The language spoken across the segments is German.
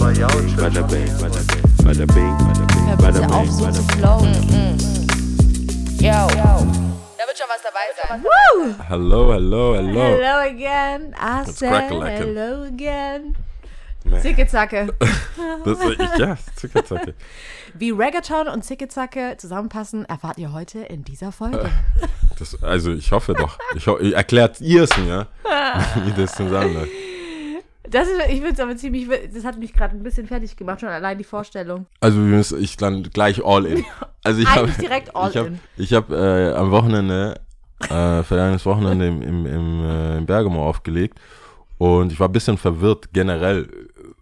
Bada bing, bada bing, bada bing, bada auf, bing, so zu bing. flowen. Yo. Da wird schon was dabei sein. Hello, hello, hello. Hello again. I It's said hello again. Man, Zicke Zacke. das, ich, ja, zacke, zacke. Wie Reggaeton und Zicke Zacke zusammenpassen, erfahrt ihr heute in dieser Folge. Das, also ich hoffe doch. Ich ho erklärt ihr es mir, wie das zusammenläuft. Das ist, ich finde es aber ziemlich, das hat mich gerade ein bisschen fertig gemacht, schon allein die Vorstellung. Also wir müssen, ich dann gleich all in. Also ich habe Eigentlich direkt all ich hab, in. Ich habe äh, am Wochenende, äh, vergangenes Wochenende im, im, im, äh, in Bergamo aufgelegt und ich war ein bisschen verwirrt generell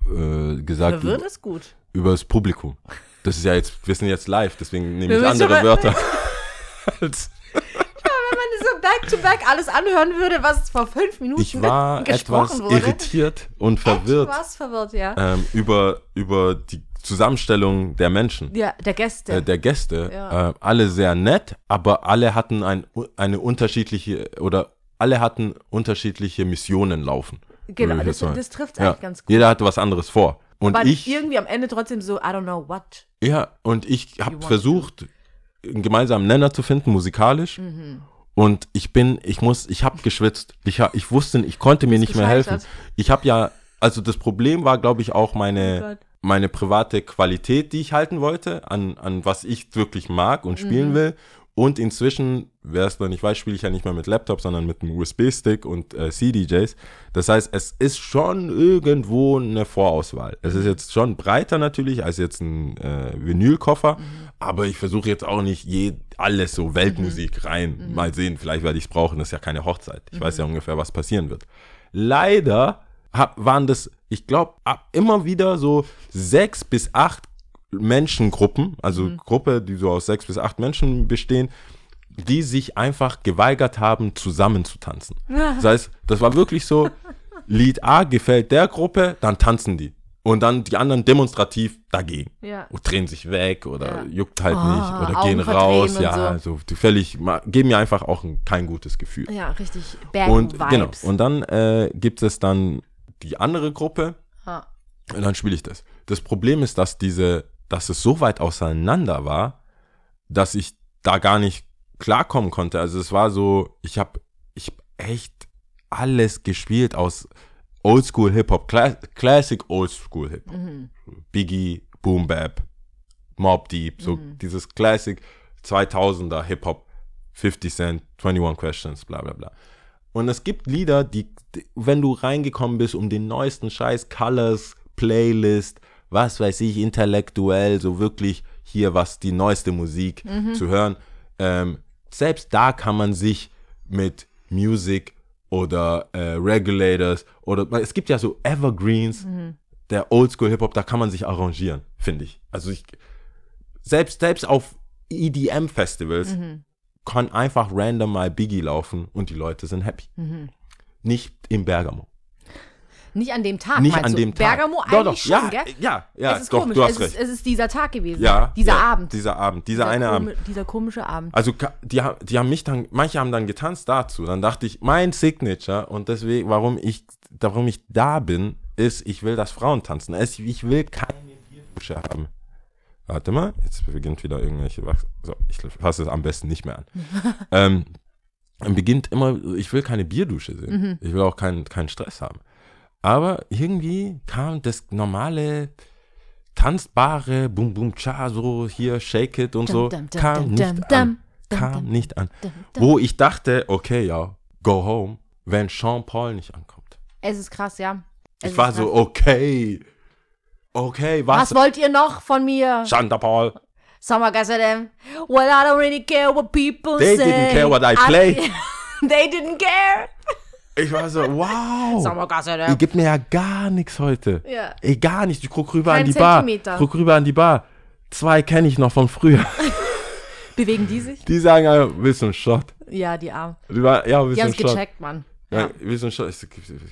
äh, gesagt Verwirrt über, ist gut. über das Publikum. Das ist ja jetzt, wir sind jetzt live, deswegen nehme ich andere Wörter. als, back to back alles anhören würde, was vor fünf Minuten ich war etwas gesprochen wurde. irritiert und verwirrt Was verwirrt, ja. ähm, über, über die Zusammenstellung der Menschen. Ja, der Gäste. äh, der Gäste, Ja. äh, alle sehr nett, aber alle hatten ein, eine unterschiedliche oder alle hatten unterschiedliche Missionen laufen. genau, das, das trifft ja. eigentlich ganz gut. Jeder hatte was anderes vor. Und Aber ich, irgendwie am Ende trotzdem so, I don't know what. ja, und ich habe versucht, einen gemeinsamen Nenner zu finden, musikalisch. Mhm. Und ich bin, ich muss, ich habe geschwitzt. Ich, ich wusste, ich konnte mir nicht mehr helfen. Ich habe ja, also das Problem war, glaube ich, auch Oh meine, Gott. meine private Qualität, die ich halten wollte, an, an was ich wirklich mag und Mhm. spielen will. Und inzwischen, wer es noch nicht weiß, spiele ich ja nicht mehr mit Laptop, sondern mit einem USB-Stick und äh, CDJs. Das heißt, es ist schon irgendwo eine Vorauswahl. Es ist jetzt schon breiter natürlich als jetzt ein äh, Vinylkoffer, aber ich versuche jetzt auch nicht je, alles so Weltmusik rein. Mal sehen, vielleicht werde ich es brauchen. Das ist ja keine Hochzeit. Ich weiß ja ungefähr, was passieren wird. Leider hab, waren das, ich glaube, immer wieder so sechs bis acht Menschengruppen, also Gruppe, die so aus sechs bis acht Menschen bestehen, die sich einfach geweigert haben, zusammen zu tanzen. Das heißt, das war wirklich so, Lied A gefällt der Gruppe, dann tanzen die. Und dann die anderen demonstrativ dagegen. Ja. Und drehen sich weg oder Ja. juckt halt Oh, nicht oder Augen gehen raus. Ja, so. die völlig, geben mir einfach auch ein, kein gutes Gefühl. Ja, richtig Bad Und Vibes. genau. Und dann äh, gibt es dann die andere Gruppe Ah. und dann spiele ich das. Das Problem ist, dass diese, dass es so weit auseinander war, dass ich da gar nicht klarkommen konnte. Also es war so, ich habe ich hab echt alles gespielt aus Oldschool Hip Hop, Cla Classic Oldschool Hip Hop, Mhm. Biggie, Boom Bap, Mob Deep, so Mhm. dieses Classic 2000er Hip Hop, 50 Cent, 21 Questions, bla bla bla. Und es gibt Lieder, die, die, wenn du reingekommen bist, um den neuesten Scheiß, Colors, Playlist, was weiß ich, intellektuell, so wirklich hier was die neueste Musik zu hören, ähm, selbst da kann man sich mit Music oder äh, Regulators oder es gibt ja so Evergreens der Oldschool Hip Hop, da kann man sich arrangieren, finde ich. Also ich selbst selbst auf EDM Festivals kann einfach random mal Biggie laufen und die Leute sind happy. Nicht im Bergamo. Nicht an dem Tag, Nicht an du? dem Tag. Bergamo Doch, eigentlich doch, schon, ja, gell? ja, ja, es ist doch, komisch. du hast es, recht. Ist, es ist dieser Tag gewesen. ja, Dieser ja, Abend. Dieser Abend, dieser, dieser eine Abend. Dieser komische Abend. Also die, die haben mich dann, manche haben dann getanzt dazu. Dann dachte ich, mein Signature und deswegen, warum ich, warum ich da bin, ist, ich will, dass Frauen tanzen. Ich will keine Bierdusche haben. Warte mal, jetzt beginnt wieder irgendwelche. Wach- So, ich fasse es am besten nicht mehr an. ähm, beginnt immer, ich will keine Bierdusche sehen. Ich will auch keinen, keinen Stress haben. Aber irgendwie kam das normale, tanzbare Boom Boom Cha, so hier Shake It und so, Dum, dum, kam dum, nicht an. Kam nicht an. Wo ich dachte, okay, ja, go home, wenn Sean Paul nicht ankommt. Es ist krass, ja. Es Ich war krass. so, okay, okay, was? Was wollt ihr noch von mir? Sean Paul. Summer them. Well, I don't really care what people They say. didn't care what I play. they didn't care. Ich war so, wow. Summer guys are Ihr gibt mir ja gar nichts heute. Ja. Ey, gar nichts. Ich guck rüber Kein an die Bar. Zentimeter. Guck rüber an die Bar. Zwei kenne ich noch von früher. Bewegen die sich? Die sagen, ja, willst du einen Shot? Ja, die Armen. Die war, ja, willst Die du haben es gecheckt, Mann. Ja, Ja. willst du einen Shot? Ich so,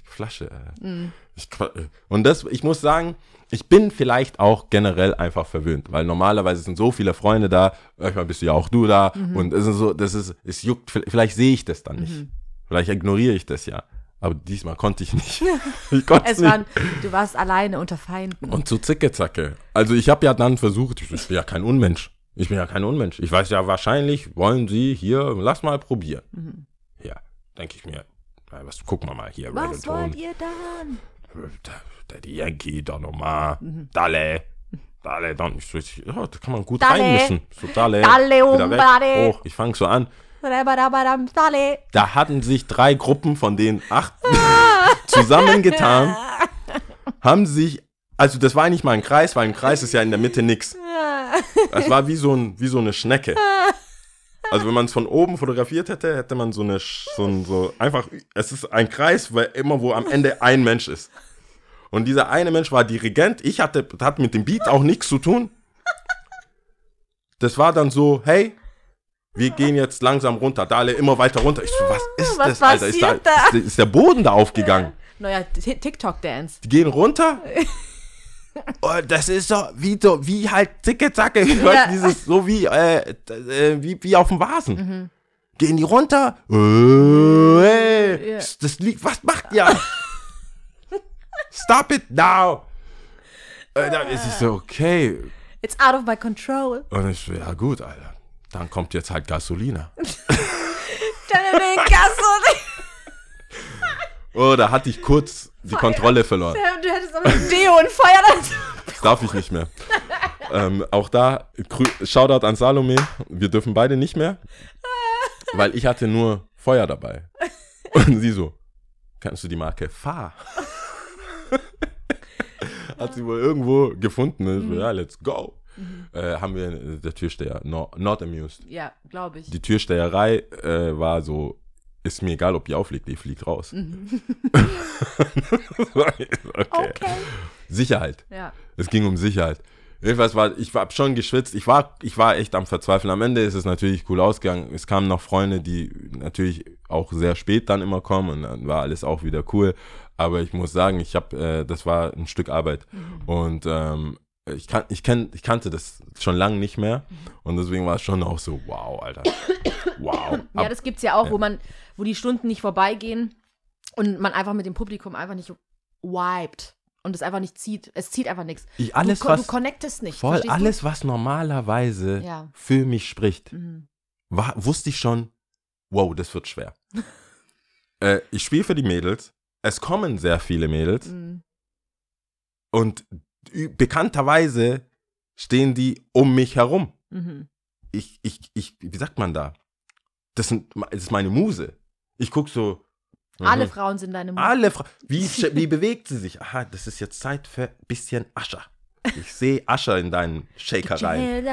Flasche. Äh. Mhm. Ich, äh. und das, ich muss sagen, ich bin vielleicht auch generell einfach verwöhnt, weil normalerweise sind so viele Freunde da, manchmal bist du ja auch du da Mhm. und es ist so, das ist, es juckt, vielleicht sehe ich das dann nicht. Vielleicht ignoriere ich das ja. Aber diesmal konnte ich nicht. Ich konnte Es nicht. waren, du warst alleine unter Feinden. Und so zicke-zacke. Also ich habe ja dann versucht, ich, ich bin ja kein Unmensch. Ich bin ja kein Unmensch. Ich weiß ja, wahrscheinlich wollen sie hier, lass mal probieren. Ja, denke ich mir. Na, was, gucken wir mal hier. Was wollt ihr dann? Daddy Yankee, da nochmal. Dalle. Dalle, dann. Ich, ja, da kann man gut Dalle. reinmischen. So Dalle. Dalle, um, Dalle. hoch. Ich fange so an. Da hatten sich drei Gruppen von den acht zusammengetan, haben sich, also das war nicht mal ein Kreis, weil ein Kreis ist ja in der Mitte nix. Das war wie so, ein, wie so eine Schnecke. Also wenn man es von oben fotografiert hätte, hätte man so eine, so, ein, so einfach, es ist ein Kreis, weil immer wo am Ende ein Mensch ist. Und dieser eine Mensch war Dirigent. Ich hatte, hat mit dem Beat auch nichts zu tun. Das war dann so, hey, wir gehen jetzt langsam runter. Dale immer weiter runter. Ich so, was ist Was das, Alter? Ist, da, da? ist, ist der Boden da aufgegangen? Neuer TikTok-Dance. Die gehen runter. Oh, das ist so wie so wie halt zicke zacke, weißt du, Ja. dieses so wie äh, äh, wie wie auf dem Vasen. Mhm. Gehen die runter? Äh, ey, Ja. Das Lied, was macht ihr? Stop it now. Äh, da ist es so okay. It's out of my control. Und ich so, ja gut, Alter. Dann kommt jetzt halt Gasolina. Gasse. Oh, da hatte ich kurz die Kontrolle verloren. Du hättest aber Deo und Feuer dazu. Das darf ich nicht mehr. ähm, auch da, Shoutout an Salome. Wir dürfen beide nicht mehr. Weil ich hatte nur Feuer dabei. Und sie so, kannst du die Marke Fahr? Hat sie wohl irgendwo gefunden. Ich so, ja, let's go. Äh, haben wir äh, der Türsteher, no, not amused. Ja, glaube ich. Die Türsteherei äh, war so, ist mir egal, ob die aufliegt, die fliegt raus. okay. Okay. Sicherheit. Ja. Es ging um Sicherheit. Jedenfalls war, ich war schon geschwitzt. Ich war, ich war echt am Verzweifeln. Am Ende ist es natürlich cool ausgegangen. Es kamen noch Freunde, die natürlich auch sehr spät dann immer kommen und dann war alles auch wieder cool. Aber ich muss sagen, ich habe, äh, das war ein Stück Arbeit und ähm, ich, kan ich, kenn, ich kannte das schon lange nicht mehr und deswegen war es schon auch so, wow, Alter, wow. Ja, Ab- das gibt's ja auch, wo man, wo die Stunden nicht vorbeigehen und man einfach mit dem Publikum einfach nicht vibet und es einfach nicht zieht. Es zieht einfach nichts. ich, alles, du, was, du connectest nicht. voll, verstehst du? alles, was normalerweise Ja. für mich spricht, Mhm. war, wusste ich schon, wow, das wird schwer. äh, ich spiele für die Mädels. Es kommen sehr viele Mädels. Mhm. Und bekannterweise stehen die um mich herum. Mhm. Ich, ich, ich, wie sagt man da? Das, sind, das ist meine Muse. Ich gucke so. mhm. Alle Frauen sind deine Mutter. Alle Fra wie, wie bewegt sie sich? Aha, das ist jetzt Zeit für ein bisschen Ascher. Ich sehe Ascher in deinen Shaker rein.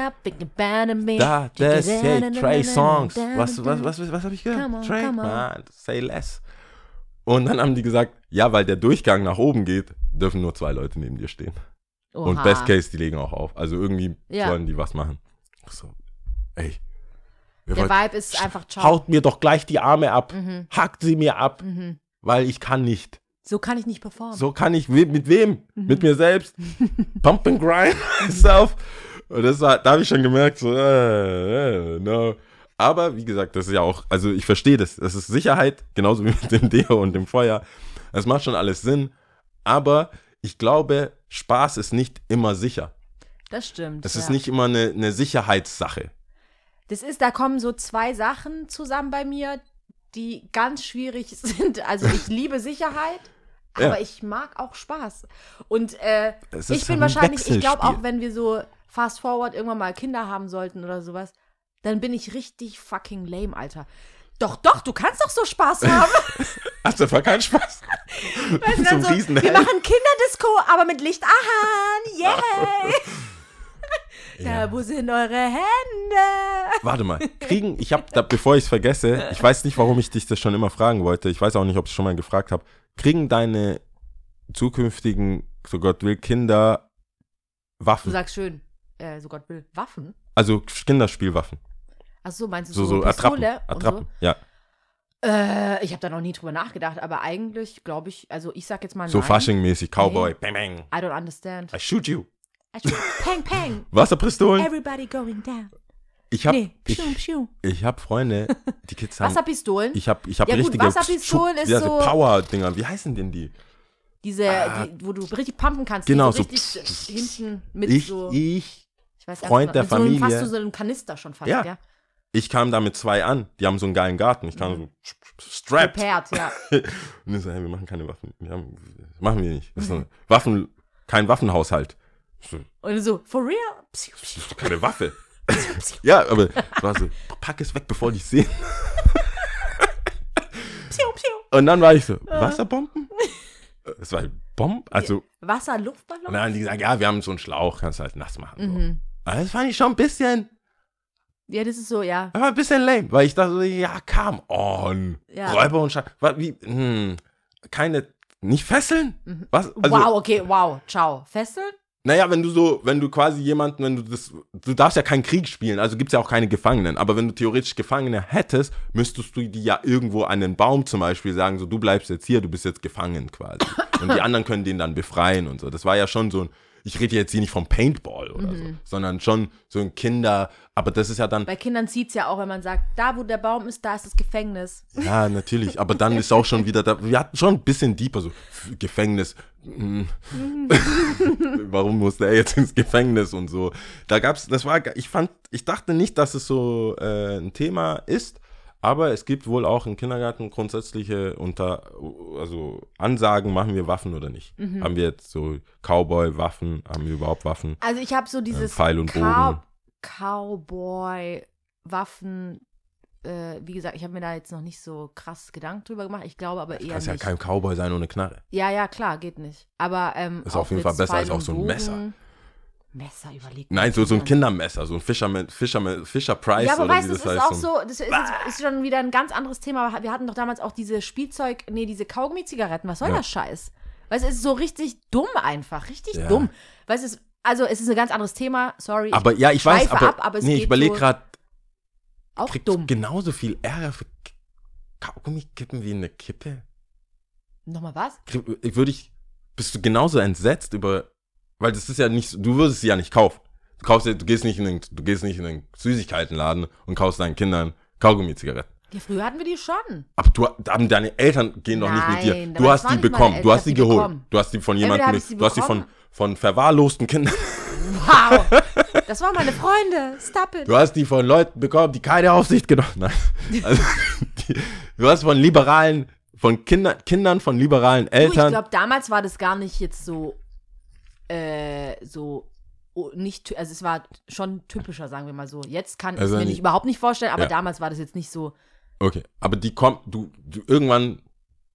Da, das, hey, Trey Songs. Was, was, was, was, habe ich gehört? On, Trey, man, say less. Und dann haben die gesagt, ja, weil der Durchgang nach oben geht, dürfen nur zwei Leute neben dir stehen. Und Best Case, die legen auch auf. Also irgendwie Ja. sollen die was machen. Ich So, ey. Der wollt- Vibe ist einfach ciao. Haut mir doch gleich die Arme ab. Mhm. Hackt sie mir ab. Mhm. Weil ich kann nicht. So kann ich nicht performen. So kann ich, mit wem? Mhm. Mit mir selbst. Pump and grind myself. Und das war, da habe ich schon gemerkt, so, äh, äh, no. Aber wie gesagt, das ist ja auch, also ich verstehe das. Das ist Sicherheit, genauso wie mit dem Deo und dem Feuer. Das macht schon alles Sinn. Aber ich glaube, Spaß ist nicht immer sicher. Das stimmt. Das ja. ist nicht immer eine, eine Sicherheitssache. Das ist, da kommen so zwei Sachen zusammen bei mir, die ganz schwierig sind. Also ich liebe Sicherheit, Ja. aber ich mag auch Spaß. Und äh, ich bin ein wahrscheinlich, ich glaube auch, wenn wir so fast forward irgendwann mal Kinder haben sollten oder sowas, dann bin ich richtig fucking lame, Alter. Doch, doch, du kannst doch so Spaß haben. Hast du einfach keinen Spaß? Weißt du, so dann ein so, wir machen Kinderdisco, aber mit Licht an. Yay! Ja. Da, wo sind eure Hände? Warte mal, kriegen, ich habe, da, bevor ich es vergesse, ich weiß nicht, warum ich dich das schon immer fragen wollte, ich weiß auch nicht, ob ich es schon mal gefragt habe, kriegen deine zukünftigen, so Gott will, Kinder Du Waffen? sagst schön, äh, so Gott will, Waffen? Also Kinderspielwaffen. Ach so, meinst du So, so, so Attrappen. Pistole und Attrappen, ja. So? Äh, ich habe da noch nie drüber nachgedacht, aber eigentlich glaube ich, also ich sag jetzt mal So. Fasching-mäßig, Cowboy, bang, bang, I don't understand. I shoot you. I should- Pang, pang. Wasserpistolen? Everybody going down. Ich habe nee, ich, ich hab Freunde, die Kids haben. Wasserpistolen? Ich habe ich hab Ja gut, richtige Wasserpistolen Schub- ist ja, so Power-Dinger. Wie heißen denn die? Diese, Ah. die, wo du richtig pumpen kannst. Genau, so so richtig hinten mit Ich, so. ich, ich weiß Freund der mit So einem, Familie. fast so, so einem Kanister schon fast, ja. Ja. Ich kam da mit zwei an. Die haben so einen geilen Garten. Ich kam so strapped. Prepared, ja. Und ich so, hey, wir machen keine Waffen. Wir haben, machen wir nicht. Das ist Waffen, kein Waffenhaushalt. So, Und so, for real? Ist doch keine Waffe. ja, aber ich war so, pack es weg, bevor die es sehen. Und dann war ich so, Wasserbomben? Es war halt Bomben, also, Wasser, und Luftballon? dann haben die gesagt, ja, wir haben so einen Schlauch, kannst halt nass machen. So. Mhm. Das fand ich schon ein bisschen, Ja, das ist so, ja. war ein bisschen lame, weil ich dachte, ja, come on. Ja. Räuber und Scheiß. Wie, hm, keine, nicht fesseln? Was? Also, Mhm. wow, okay, wow, ciao. Fesseln? Naja, wenn du so, wenn du quasi jemanden, wenn du das, du darfst ja keinen Krieg spielen, also gibt's ja auch keine Gefangenen, aber wenn du theoretisch Gefangene hättest, müsstest du die ja irgendwo an den Baum zum Beispiel sagen, so du bleibst jetzt hier, du bist jetzt gefangen quasi. Und die anderen können den dann befreien und so. Das war ja schon so ein, ich rede jetzt hier nicht vom Paintball oder so, sondern schon so ein Kinder, aber das ist ja dann, Bei Kindern zieht es ja auch, wenn man sagt, da wo der Baum ist, da ist das Gefängnis. ja, natürlich, aber dann ist auch schon wieder da, wir hatten schon ein bisschen deeper, so Gefängnis, mm. warum musste er jetzt ins Gefängnis und so. Da gab's, das war, ich fand, ich dachte nicht, dass es so äh, ein Thema ist, aber es gibt wohl auch im Kindergarten grundsätzliche unter, also Ansagen, machen wir Waffen oder nicht. Haben wir jetzt so Cowboy-Waffen, haben wir überhaupt Waffen? Also ich habe so dieses Pfeil und Cow- Bogen. Cowboy-Waffen, äh, wie gesagt, ich habe mir da jetzt noch nicht so krass Gedanken drüber gemacht. Ich glaube aber Du eher kannst ja nicht. kein Cowboy sein ohne Knarre. ja, ja, klar, geht nicht. Aber ähm, Ist auf jeden Fall besser als auch so ein Messer. Messer überlegt. Nein, so, so ein Kindermesser, so ein Fisherman, Fisherman, Fisher Price Ja, aber oder weißt du, das das ist heißt. auch so, das ist, ist schon wieder ein ganz anderes Thema. aber Wir hatten doch damals auch diese Spielzeug, nee, diese Kaugummi-Zigaretten. Was soll Ja. das Scheiß? Weißt du, es ist so richtig dumm einfach, richtig Ja. dumm. Weißt du, es- also es ist ein ganz anderes Thema, sorry. Aber ja, ich weiß, aber, ab, aber nee, ich überlege so- gerade, auch kriegst dumm. du genauso viel Ärger für Kaugummi-Kippen wie eine Kippe? Nochmal was? Ich würde ich, bist du genauso entsetzt über, weil das ist ja nicht, du würdest sie ja nicht kaufen. Du kaufst, du gehst nicht in den, du gehst nicht in den Süßigkeitenladen und kaufst deinen Kindern Kaugummi-Zigaretten. Ja, früher hatten wir die schon. Aber du, haben deine Eltern gehen doch nicht mit dir. Du hast die bekommen, Eltern, du hast die geholt. bekommen. Du hast die von jemandem, du hast die von, von verwahrlosten Kindern. Wow. Das waren meine Freunde. Stop it. Du hast die von Leuten bekommen, die keine Aufsicht genommen haben. Also, die, du hast von liberalen, von Kinder, Kindern von liberalen Du, ich Eltern. glaube, damals war das gar nicht jetzt so, äh, so oh, nicht, also es war schon typischer, sagen wir mal so. Jetzt kann ich Also es mir nicht- überhaupt nicht vorstellen, aber Ja. damals war das jetzt nicht so. okay, aber die kommt, du, du irgendwann,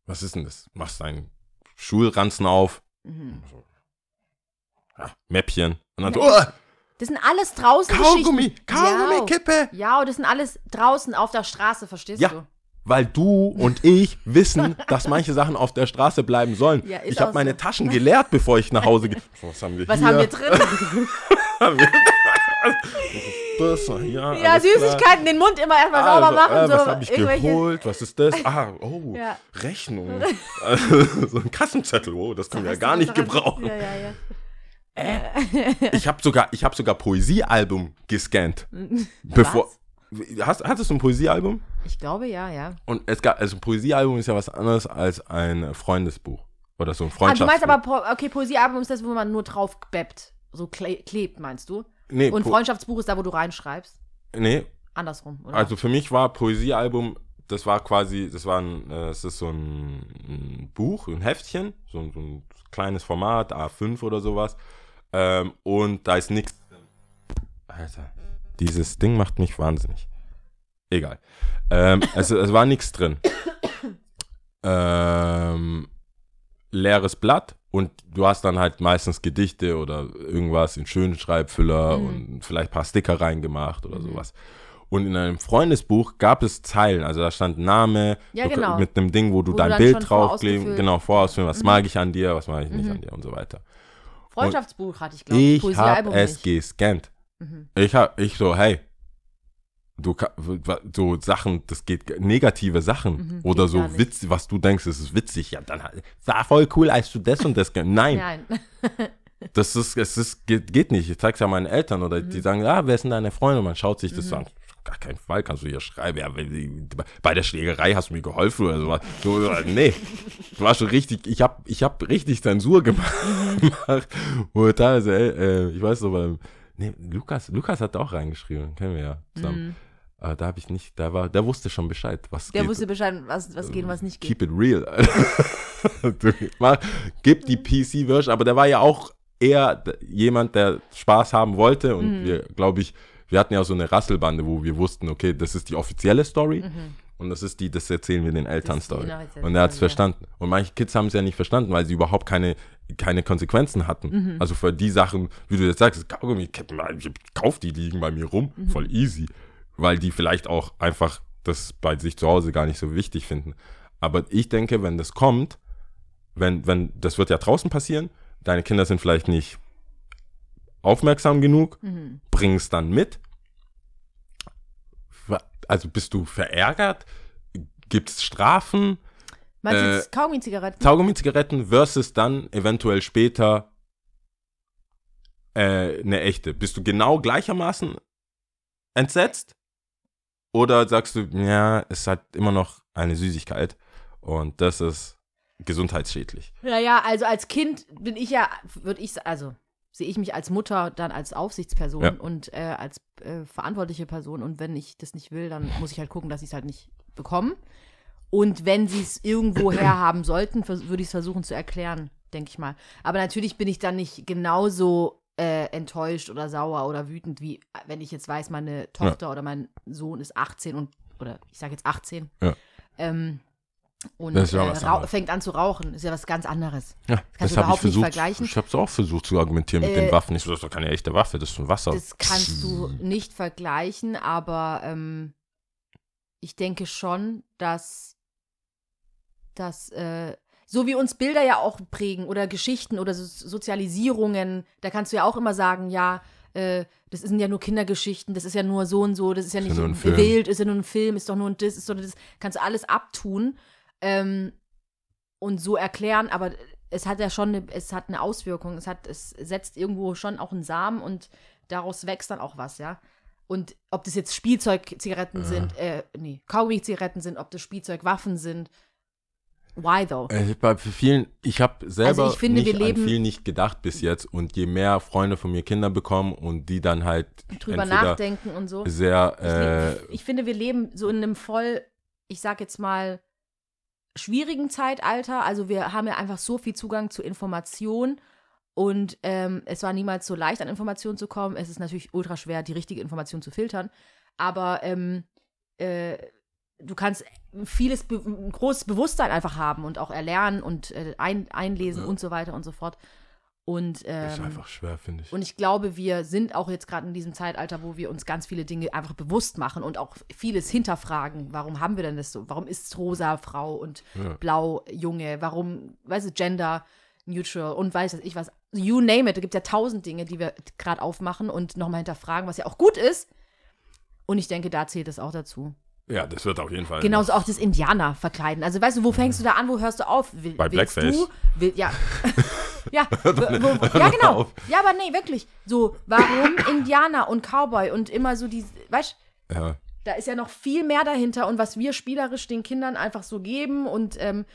was ist denn das? Machst deinen Schulranzen auf, Mhm. ja, Mäppchen, und dann so, oh, Das sind alles draußen Kaugummi. Kaugummi, Ja, Kippe. ja, und das sind alles draußen auf der Straße, verstehst Ja. du? Weil du und ich wissen, dass manche Sachen auf der Straße bleiben sollen. Ja, ich habe auch meine so. Taschen geleert, bevor ich nach Hause gehe. Was haben wir Was hier? haben wir drin? Das, ja, ja, alles klar. Süßigkeiten, den Mund immer erstmal sauber Also, machen. äh, so was habe ich geholt? Was ist das? Ah, oh, Ja. Rechnung. Also, so ein Kassenzettel, oh, das können wir ja gar nicht gebrauchen. Ja, ja, ja. Ich habe sogar, ich habe sogar Poesiealbum gescannt. bevor. Hast, hattest du ein Poesiealbum? Ich glaube, ja, ja. Und es gab, also ein Poesiealbum ist ja was anderes als ein Freundesbuch. Oder so ein Ah, du Freundschaftsbuch. meinst aber, Po- okay, Poesiealbum ist das, wo man nur drauf beppt. So kle klebt, meinst du? nee, Und Po- Freundschaftsbuch ist da, wo du reinschreibst. nee, Andersrum, oder? Also für mich war Poesiealbum, das war quasi, das war ein, äh, es ist so ein, ein Buch, ein Heftchen, so, ein- so ein kleines Format, A5 oder sowas. Ähm, und da ist nichts. Alter, dieses Ding macht mich wahnsinnig. Egal. Ähm, es, es war nichts drin. Ähm, leeres Blatt und du hast dann halt meistens Gedichte oder irgendwas in schönen Schreibfüller Mhm. und vielleicht ein paar Sticker reingemacht oder sowas. Und in einem Freundesbuch gab es Zeilen, also da stand Name Ja, du- genau. mit einem Ding, wo du Wo du dein dann Bild draufkleben, genau, vorausfüllen, was Mhm. mag ich an dir, was mag ich nicht Mhm. an dir und so weiter. Freundschaftsbuch hatte ich, glaube ich. Ich habe es nicht. gescannt. Mhm. Ich hab, ich so, hey, du so Sachen, das geht negative Sachen Mhm, oder so. Witz, was du denkst, es ist witzig, ja, dann halt, war voll cool, als du das und das, nein, Nein. Das ist, es ist, geht, geht nicht. Ich zeig's ja meinen Eltern oder Mhm. die sagen, ah, wer sind deine Freunde? Und man schaut sich das an. Auf gar keinen Fall kannst du hier schreiben, ja, bei der Schlägerei hast du mir geholfen oder sowas. So, äh, nee, du warst schon richtig, ich hab, ich hab richtig Zensur gemacht. Und teilweise, äh, ich weiß beim, nee, Lukas, Lukas hat auch reingeschrieben, kennen wir ja zusammen. Aber da habe ich nicht, da war, der wusste schon Bescheid, was Mhm. Der geht. wusste Bescheid, was, was geht und was nicht geht. Keep it real. Du, mach, gib die PC-Version, aber der war ja auch eher jemand, der Spaß haben wollte Mhm. und wir, glaube ich, wir hatten ja so eine Rasselbande, wo wir wussten, okay, das ist die offizielle Story und das ist die, das erzählen wir den Eltern Mhm. Story. inoffizielle Und er hat es ja. verstanden. Und manche Kids haben es ja nicht verstanden, weil sie überhaupt keine, keine Konsequenzen hatten. Mhm. Also für die Sachen, wie du jetzt sagst, Kaugummi, ich kauf die, die liegen bei mir rum, Mhm. voll easy. Weil die vielleicht auch einfach das bei sich zu Hause gar nicht so wichtig finden. Aber ich denke, wenn das kommt, wenn, wenn, das wird ja draußen passieren, deine Kinder sind vielleicht nicht aufmerksam genug, Mhm. bring es dann mit. Also bist du verärgert? Gibt es Strafen? Meinst du Äh, Kaugummi-Zigaretten? Kaugummi-Zigaretten versus dann eventuell später äh, eine echte. Bist du genau gleichermaßen entsetzt? Oder sagst du, ja, es hat immer noch eine Süßigkeit und das ist gesundheitsschädlich. Naja, also als Kind bin ich ja, würde ich, also sehe ich mich als Mutter dann als Aufsichtsperson Ja. und äh, als äh, verantwortliche Person. Und wenn ich das nicht will, dann muss ich halt gucken, dass ich es halt nicht bekomme. Und wenn sie es irgendwo herhaben sollten, würde ich es versuchen zu erklären, denke ich mal. Aber natürlich bin ich dann nicht genauso äh, enttäuscht oder sauer oder wütend, wie wenn ich jetzt weiß, meine Tochter oder mein Sohn ist 18 und, oder ich sage jetzt 18. Ja. Ähm, und Das ist ja äh, fängt an zu rauchen. Ist ja was ganz anderes. Ja, kannst das du habe ich überhaupt nicht versucht. vergleichen. Ich habe es auch versucht zu argumentieren mit Äh, den Waffen. Ich so, das ist doch keine echte Waffe, das ist ein Wasser. Das kannst du nicht vergleichen, aber ähm, ich denke schon, dass, dass äh, so wie uns Bilder ja auch prägen oder Geschichten oder so Sozialisierungen, da kannst du ja auch immer sagen, ja, äh, das sind ja nur Kindergeschichten, das ist ja nur so und so, das ist ja Ist ja nicht ein Film. wild, ist ja nur ein Film, ist doch nur ein das, ist doch das, kannst du alles abtun ähm, und so erklären, aber es hat ja schon, eine, es hat eine Auswirkung, es hat, es setzt irgendwo schon auch einen Samen und daraus wächst dann auch was, ja. Und ob das jetzt Spielzeugzigaretten sind, äh, nee, Kaugummi-Zigaretten sind, ob das Spielzeugwaffen sind, why though? Äh, bei vielen, ich habe selber Also ich finde, nicht an viel nicht gedacht bis jetzt und je mehr Freunde von mir Kinder bekommen und die dann halt Drüber nachdenken und so. sehr Ich, äh, leb- ich finde, wir leben so in einem voll, ich sag jetzt mal, schwierigen Zeitalter. Also wir haben ja einfach so viel Zugang zu Informationen und ähm, es war niemals so leicht, an Informationen zu kommen. Es ist natürlich ultra schwer, die richtige Information zu filtern. Aber ähm, äh, du kannst vieles, ein großes Bewusstsein einfach haben und auch erlernen und äh, ein einlesen und so weiter und so fort. Und ist ähm, einfach schwer, finde ich. und ich glaube, wir sind auch jetzt gerade in diesem Zeitalter, wo wir uns ganz viele Dinge einfach bewusst machen und auch vieles hinterfragen. Warum haben wir denn das so? Warum ist es rosa Frau und Ja. blau Junge? Warum, weißt du, Gender neutral und weiß ich was. You name it. Da gibt es ja tausend Dinge, die wir gerade aufmachen und nochmal hinterfragen, was ja auch gut ist. Und ich denke, da zählt es auch dazu. Ja, das wird auf jeden Fall. Genauso auch das Indianer verkleiden. Also weißt du, wo fängst du da an, wo hörst du auf? Will, Bei Blackface. Du, will, ja. ja, wo, wo, ja, genau. Ja, aber nee, wirklich. So, warum Indianer und Cowboy und immer so die, weißt Ja. da ist ja noch viel mehr dahinter und was wir spielerisch den Kindern einfach so geben und ähm,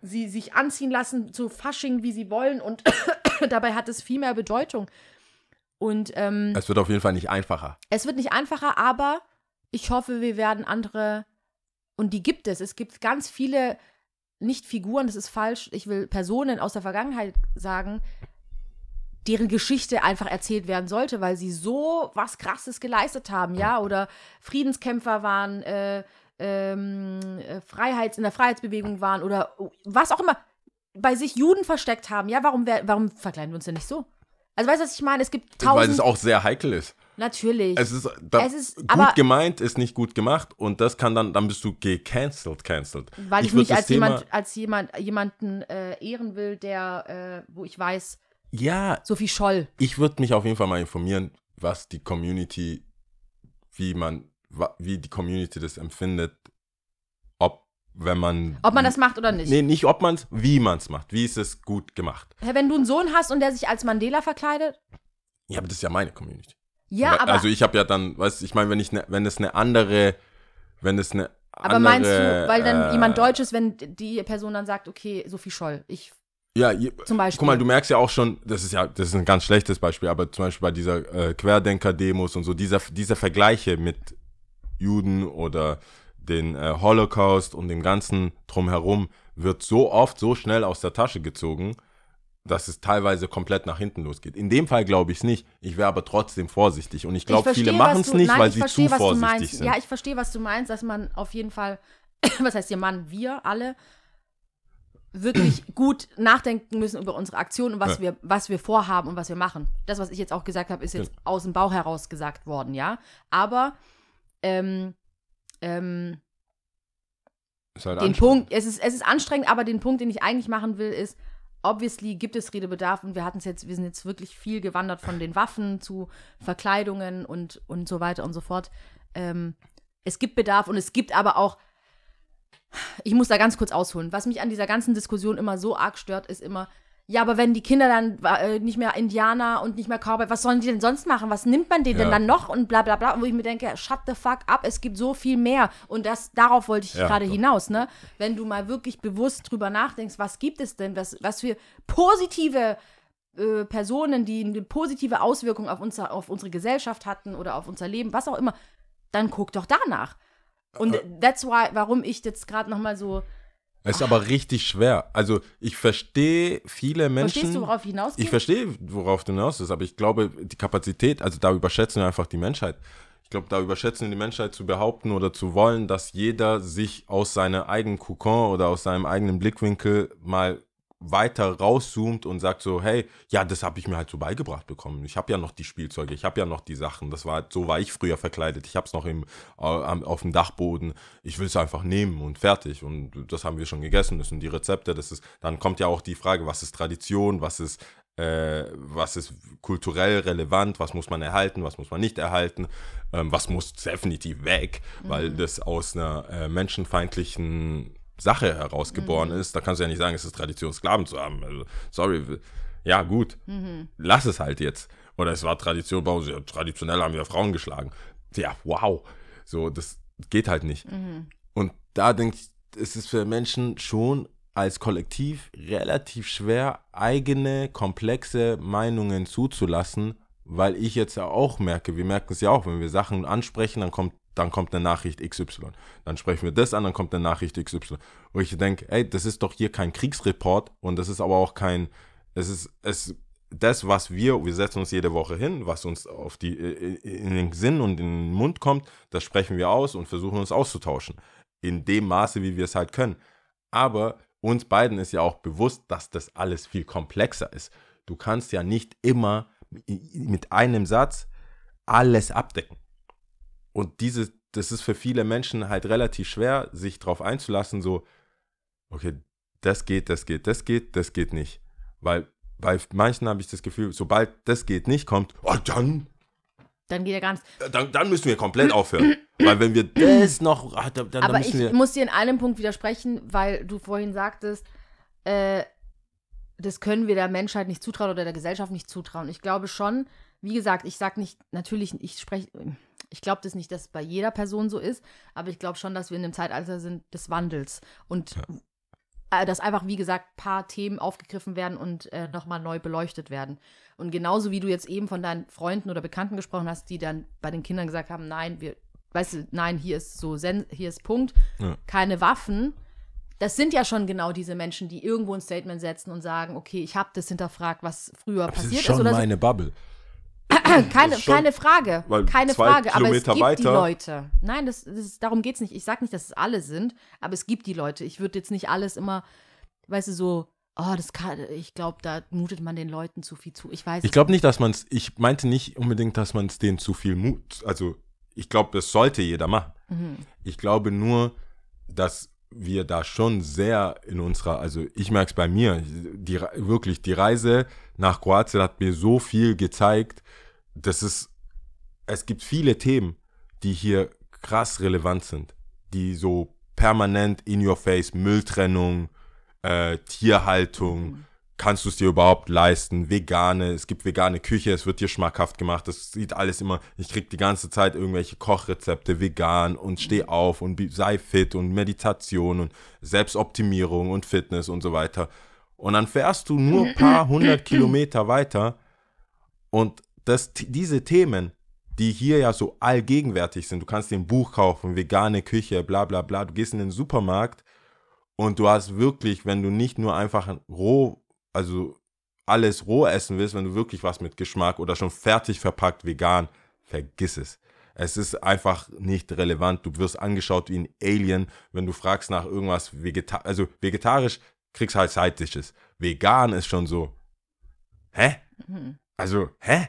sie sich anziehen lassen zu Fasching, wie sie wollen und dabei hat es viel mehr Bedeutung. Und ähm, Es wird auf jeden Fall nicht einfacher. es wird nicht einfacher, aber ich hoffe, wir werden andere, und die gibt es. Es gibt ganz viele, nicht Figuren, das ist falsch, ich will Personen aus der Vergangenheit sagen, deren Geschichte einfach erzählt werden sollte, weil sie so was Krasses geleistet haben, ja, oder Friedenskämpfer waren, äh, ähm, äh, Freiheits, in der Freiheitsbewegung waren oder was auch immer, bei sich Juden versteckt haben. Ja, warum, warum verkleiden wir uns denn nicht so? Also weißt du, was ich meine? Es gibt Weil es tausend, auch sehr heikel ist. Natürlich. Es ist, Es ist- gut gemeint ist nicht gut gemacht und das kann dann, dann bist du gecancelt, cancelled. Weil ich, würd mich als Thema- jemand, als jemand, jemanden äh, ehren will, der, äh, wo ich weiß, Ja, Sophie Scholl. ich würde mich auf jeden Fall mal informieren, was die Community, wie man, wie die Community das empfindet, ob wenn man. Ob man das macht oder nicht. Nee, nicht ob man es, wie man es macht. Wie ist es gut gemacht? Wenn du einen Sohn hast und der sich als Mandela verkleidet, Ja, aber das ist ja meine Community. Ja, aber, also ich habe ja dann, weißt du, ich meine, wenn ich ne, wenn es eine andere, wenn es eine aber andere, meinst du, weil dann äh, jemand Deutsches, wenn die Person dann sagt, okay, Sophie Scholl, ich Ja, je, zum Beispiel. guck mal, du merkst ja auch schon, das ist ja, das ist ein ganz schlechtes Beispiel, aber zum Beispiel bei dieser äh, Querdenker-Demos und so, dieser, dieser Vergleiche mit Juden oder den äh, Holocaust und dem ganzen drumherum wird so oft so schnell aus der Tasche gezogen, dass es teilweise komplett nach hinten losgeht. In dem Fall glaube ich es nicht. Ich wäre aber trotzdem vorsichtig. Und ich glaube, viele machen es nicht, nein, weil sie verstehe, zu vorsichtig sind. Ja, ich verstehe, was du meinst, dass man auf jeden Fall, was heißt hier Mann, wir alle, wirklich gut nachdenken müssen über unsere Aktion und was, Ja. wir, was wir vorhaben und was wir machen. Das, was ich jetzt auch gesagt habe, ist jetzt aus dem Bauch heraus gesagt worden, ja. Aber ähm, ähm, halt den. Punkt, es ist, es ist anstrengend, aber den Punkt, den ich eigentlich machen will, ist, obviously gibt es Redebedarf und wir hatten es jetzt, wir sind jetzt wirklich viel gewandert von den Waffen zu Verkleidungen und, und so weiter und so fort. Ähm, es gibt Bedarf und es gibt aber auch, ich muss da ganz kurz ausholen, was mich an dieser ganzen Diskussion immer so arg stört, ist immer, ja, aber wenn die Kinder dann äh, nicht mehr Indianer und nicht mehr Cowboy, was sollen die denn sonst machen? Was nimmt man denen denn Ja. dann noch und bla bla bla? Und wo ich mir denke, shut the fuck up, es gibt so viel mehr. Und das, darauf wollte ich Ja, gerade doch. hinaus, ne? Wenn du mal wirklich bewusst drüber nachdenkst, was gibt es denn, was, was für positive äh, Personen, die eine positive Auswirkung auf, unser, auf unsere Gesellschaft hatten oder auf unser Leben, was auch immer, dann guck doch danach. Und Äh, that's why, warum ich jetzt gerade nochmal so. Es ist aber richtig schwer. Also ich verstehe viele Menschen. Verstehst du, worauf ich hinausgehe? Ich verstehe, worauf du hinaus bist, aber ich glaube, die Kapazität, also da überschätzen wir einfach die Menschheit. Ich glaube, da überschätzen wir die Menschheit zu behaupten oder zu wollen, dass jeder sich aus seinem eigenen Kokon oder aus seinem eigenen Blickwinkel mal weiter rauszoomt und sagt so, hey, ja, das habe ich mir halt so beigebracht bekommen. Ich habe ja noch die Spielzeuge, ich habe ja noch die Sachen. Das war so war ich früher verkleidet. Ich habe es noch im, äh, auf dem Dachboden. Ich will es einfach nehmen und fertig. Und das haben wir schon gegessen. Das sind die Rezepte. Das ist, dann kommt ja auch die Frage, was ist Tradition, was ist äh, was ist kulturell relevant, was muss man erhalten, was muss man nicht erhalten, ähm, was muss definitiv weg, weil das aus einer äh, menschenfeindlichen Sache herausgeboren ist. Da kannst du ja nicht sagen, es ist Tradition, Sklaven zu haben. Also, sorry, ja gut, lass es halt jetzt. Oder es war Tradition, bei uns, ja, traditionell haben wir Frauen geschlagen. Ja, wow. So, das geht halt nicht. Und da denke ich, es ist für Menschen schon als Kollektiv relativ schwer, eigene, komplexe Meinungen zuzulassen, weil ich jetzt ja auch merke, wir merken es ja auch, wenn wir Sachen ansprechen, dann kommt, dann kommt eine Nachricht XY. Dann sprechen wir das an, dann kommt eine Nachricht XY. Wo ich denke, ey, das ist doch hier kein Kriegsreport und das ist aber auch kein, es ist, es, das, was wir, wir setzen uns jede Woche hin, was uns auf die, in den Sinn und in den Mund kommt, das sprechen wir aus und versuchen uns auszutauschen. In dem Maße, wie wir es halt können. Aber uns beiden ist ja auch bewusst, dass das alles viel komplexer ist. Du kannst ja nicht immer mit einem Satz alles abdecken. Und diese, das ist für viele Menschen halt relativ schwer, sich darauf einzulassen, so, okay, das geht, das geht, das geht, das geht nicht. Weil bei manchen habe ich das Gefühl, sobald das geht nicht kommt, oh, dann, Dann geht ja gar nichts. dann, dann müssen wir komplett aufhören. Weil wenn wir das noch, ah, dann, dann Aber ich wir. muss dir in einem Punkt widersprechen, weil du vorhin sagtest, äh, das können wir der Menschheit nicht zutrauen oder der Gesellschaft nicht zutrauen. Ich glaube schon, wie gesagt, ich sage nicht, natürlich, ich spreche, ich glaube das nicht, dass es bei jeder Person so ist, aber ich glaube schon, dass wir in einem Zeitalter sind des Wandels und äh, dass einfach, wie gesagt, ein paar Themen aufgegriffen werden und äh, nochmal neu beleuchtet werden. Und genauso wie du jetzt eben von deinen Freunden oder Bekannten gesprochen hast, die dann bei den Kindern gesagt haben, nein, wir, weißt du, nein, hier ist so, sen hier ist Punkt, Ja. keine Waffen. Das sind ja schon genau diese Menschen, die irgendwo ein Statement setzen und sagen, okay, ich habe das hinterfragt, was früher Das passiert ist ist. schon so. meine Bubble. Keine, keine Frage. Keine Frage. Aber es Kilometer gibt die weiter- Leute. Nein, das, das ist, darum geht es nicht. Ich sage nicht, dass es alle sind, aber es gibt die Leute. Ich würde jetzt nicht alles immer, weißt du, so, oh, das kann, ich glaube, da mutet man den Leuten zu viel zu. Ich weiß Ich glaube nicht, dass man es, ich meinte nicht unbedingt, dass man es denen zu viel Mut, also ich glaube, das sollte jeder machen. Mhm. Ich glaube nur, dass wir da schon sehr in unserer, also ich merke es bei mir, die, wirklich, die Reise nach Kroatien hat mir so viel gezeigt, dass es, es gibt viele Themen, die hier krass relevant sind, die so permanent in your face Mülltrennung, äh, Tierhaltung. Kannst du es dir überhaupt leisten? Vegane, es gibt vegane Küche, es wird dir schmackhaft gemacht. Das sieht alles immer, ich krieg die ganze Zeit irgendwelche Kochrezepte vegan und steh auf und sei fit und Meditation und Selbstoptimierung und Fitness und so weiter. Und dann fährst du nur ein paar hundert Kilometer weiter und das, diese Themen, die hier ja so allgegenwärtig sind, du kannst dir ein Buch kaufen, vegane Küche, bla bla bla, du gehst in den Supermarkt und du hast wirklich, wenn du nicht nur einfach ein roh, also alles roh essen willst, wenn du wirklich was mit Geschmack oder schon fertig verpackt vegan, vergiss es. Es ist einfach nicht relevant. Du wirst angeschaut wie ein Alien, wenn du fragst nach irgendwas Vegeta also vegetarisch kriegst halt Side-Dishes. Vegan ist schon so, hä? Also, hä?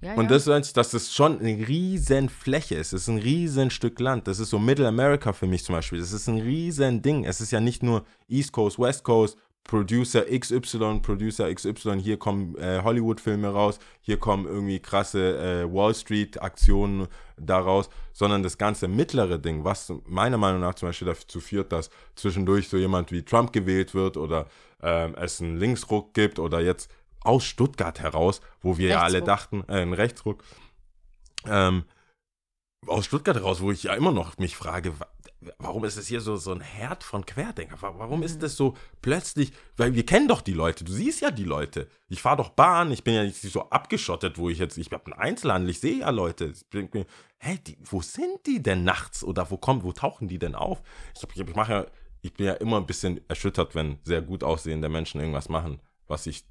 Ja, Und ja. das ist, dass das schon eine riesen Fläche ist. Es ist ein riesen Stück Land. Das ist so Middle America für mich zum Beispiel. Das ist ein riesen Ding. Es ist ja nicht nur East Coast, West Coast, Producer XY, Producer XY. Hier kommen äh, Hollywood-Filme raus. Hier kommen irgendwie krasse äh, Wall Street-Aktionen daraus. Sondern das ganze mittlere Ding, was meiner Meinung nach zum Beispiel dazu führt, dass zwischendurch so jemand wie Trump gewählt wird oder ähm, es einen Linksruck gibt oder jetzt aus Stuttgart heraus, wo wir ja alle Rechtsruck. dachten, äh, ein Rechtsruck, ähm, aus Stuttgart heraus, wo ich ja immer noch mich frage, warum ist es hier so, so ein Herd von Querdenker? Wa- Warum ist das so plötzlich, weil wir kennen doch die Leute, du siehst ja die Leute. Ich fahre doch Bahn, ich bin ja nicht so abgeschottet, wo ich jetzt, ich habe einen Einzelhandel, ich sehe ja Leute. Ich mir, hä, die, wo sind die denn nachts oder wo kommen, wo tauchen die denn auf? Ich, hab- ich mache ja, ich bin ja immer ein bisschen erschüttert, wenn sehr gut aussehende Menschen irgendwas machen, was ich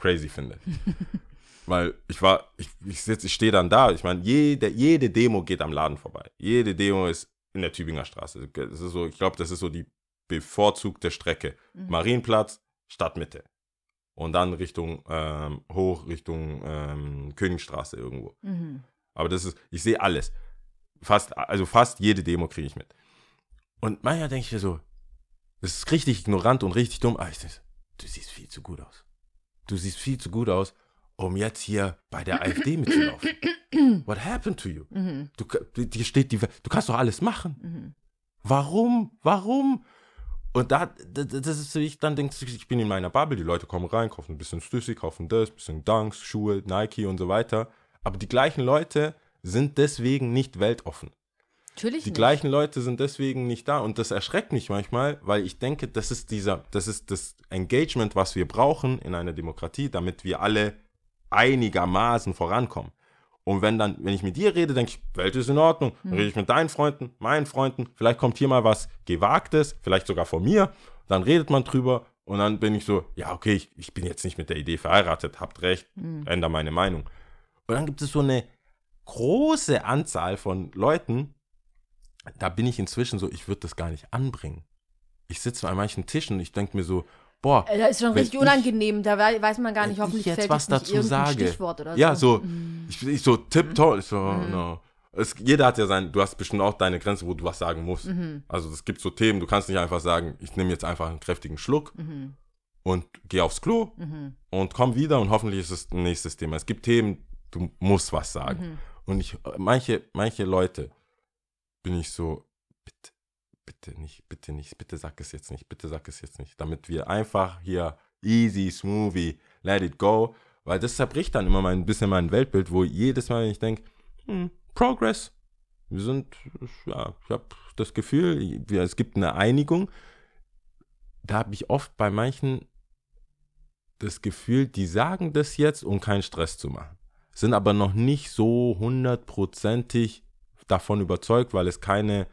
crazy finde. Weil ich war, ich, ich sitze, ich stehe dann da. Ich meine, jede, jede Demo geht am Laden vorbei. Jede Demo ist in der Tübinger Straße. Das ist so, ich glaube, das ist so die bevorzugte Strecke. Marienplatz, Stadtmitte. Und dann Richtung ähm, hoch, Richtung ähm, Königstraße irgendwo. Mhm. Aber das ist, ich sehe alles. Fast, also fast jede Demo kriege ich mit. Und manchmal denke ich mir so, das ist richtig ignorant und richtig dumm. Aber ich denke, du siehst viel zu gut aus. Du siehst viel zu gut aus, um jetzt hier bei der AfD mitzulaufen. What happened to you? Mhm. Du, dir steht die, du kannst doch alles machen. Mhm. Warum? Warum? Und da, das, ist so, ich dann denke, ich bin in meiner Bubble, die Leute kommen rein, kaufen ein bisschen Stüssi, kaufen das, ein bisschen Dunks, Schuhe, Nike und so weiter. Aber die gleichen Leute sind deswegen nicht weltoffen. Natürlich Die nicht. gleichen Leute sind deswegen nicht da und das erschreckt mich manchmal, weil ich denke, das ist dieser, das ist das Engagement, was wir brauchen in einer Demokratie, damit wir alle einigermaßen vorankommen. Und wenn dann, wenn ich mit dir rede, denke ich, Welt ist in Ordnung. Dann rede ich mit deinen Freunden, meinen Freunden, vielleicht kommt hier mal was Gewagtes, vielleicht sogar von mir. Dann redet man drüber und dann bin ich so, ja, okay, ich, ich bin jetzt nicht mit der Idee verheiratet, habt recht, ändere meine Meinung. Und dann gibt es so eine große Anzahl von Leuten, da bin ich inzwischen so, ich würde das gar nicht anbringen. Ich sitze an manchen Tischen und ich denke mir so, boah, Äh, Das ist schon richtig ich- unangenehm. Da wei- weiß man gar nicht, ich hoffentlich jetzt fällt was nicht dazu sage. Stichwort oder ja, so. so, ich, ich so tipptopp, ich so, no. Es, jeder hat ja sein, du hast bestimmt auch deine Grenze, wo du was sagen musst. Also es gibt so Themen, du kannst nicht einfach sagen, ich nehme jetzt einfach einen kräftigen Schluck und gehe aufs Klo und komm wieder und hoffentlich ist es ein nächstes Thema. Es gibt Themen, du musst was sagen. Und ich, manche, manche Leute bin ich so, bitte nicht, bitte nicht, bitte sag es jetzt nicht, bitte sag es jetzt nicht, damit wir einfach hier easy, smoothie, let it go, weil das zerbricht dann immer mein, ein bisschen mein Weltbild, wo jedes Mal, wenn ich denke, hm, Progress, wir sind, ja, ich habe das Gefühl, es gibt eine Einigung, da habe ich oft bei manchen das Gefühl, die sagen das jetzt, um keinen Stress zu machen, sind aber noch nicht so hundertprozentig davon überzeugt, weil es keine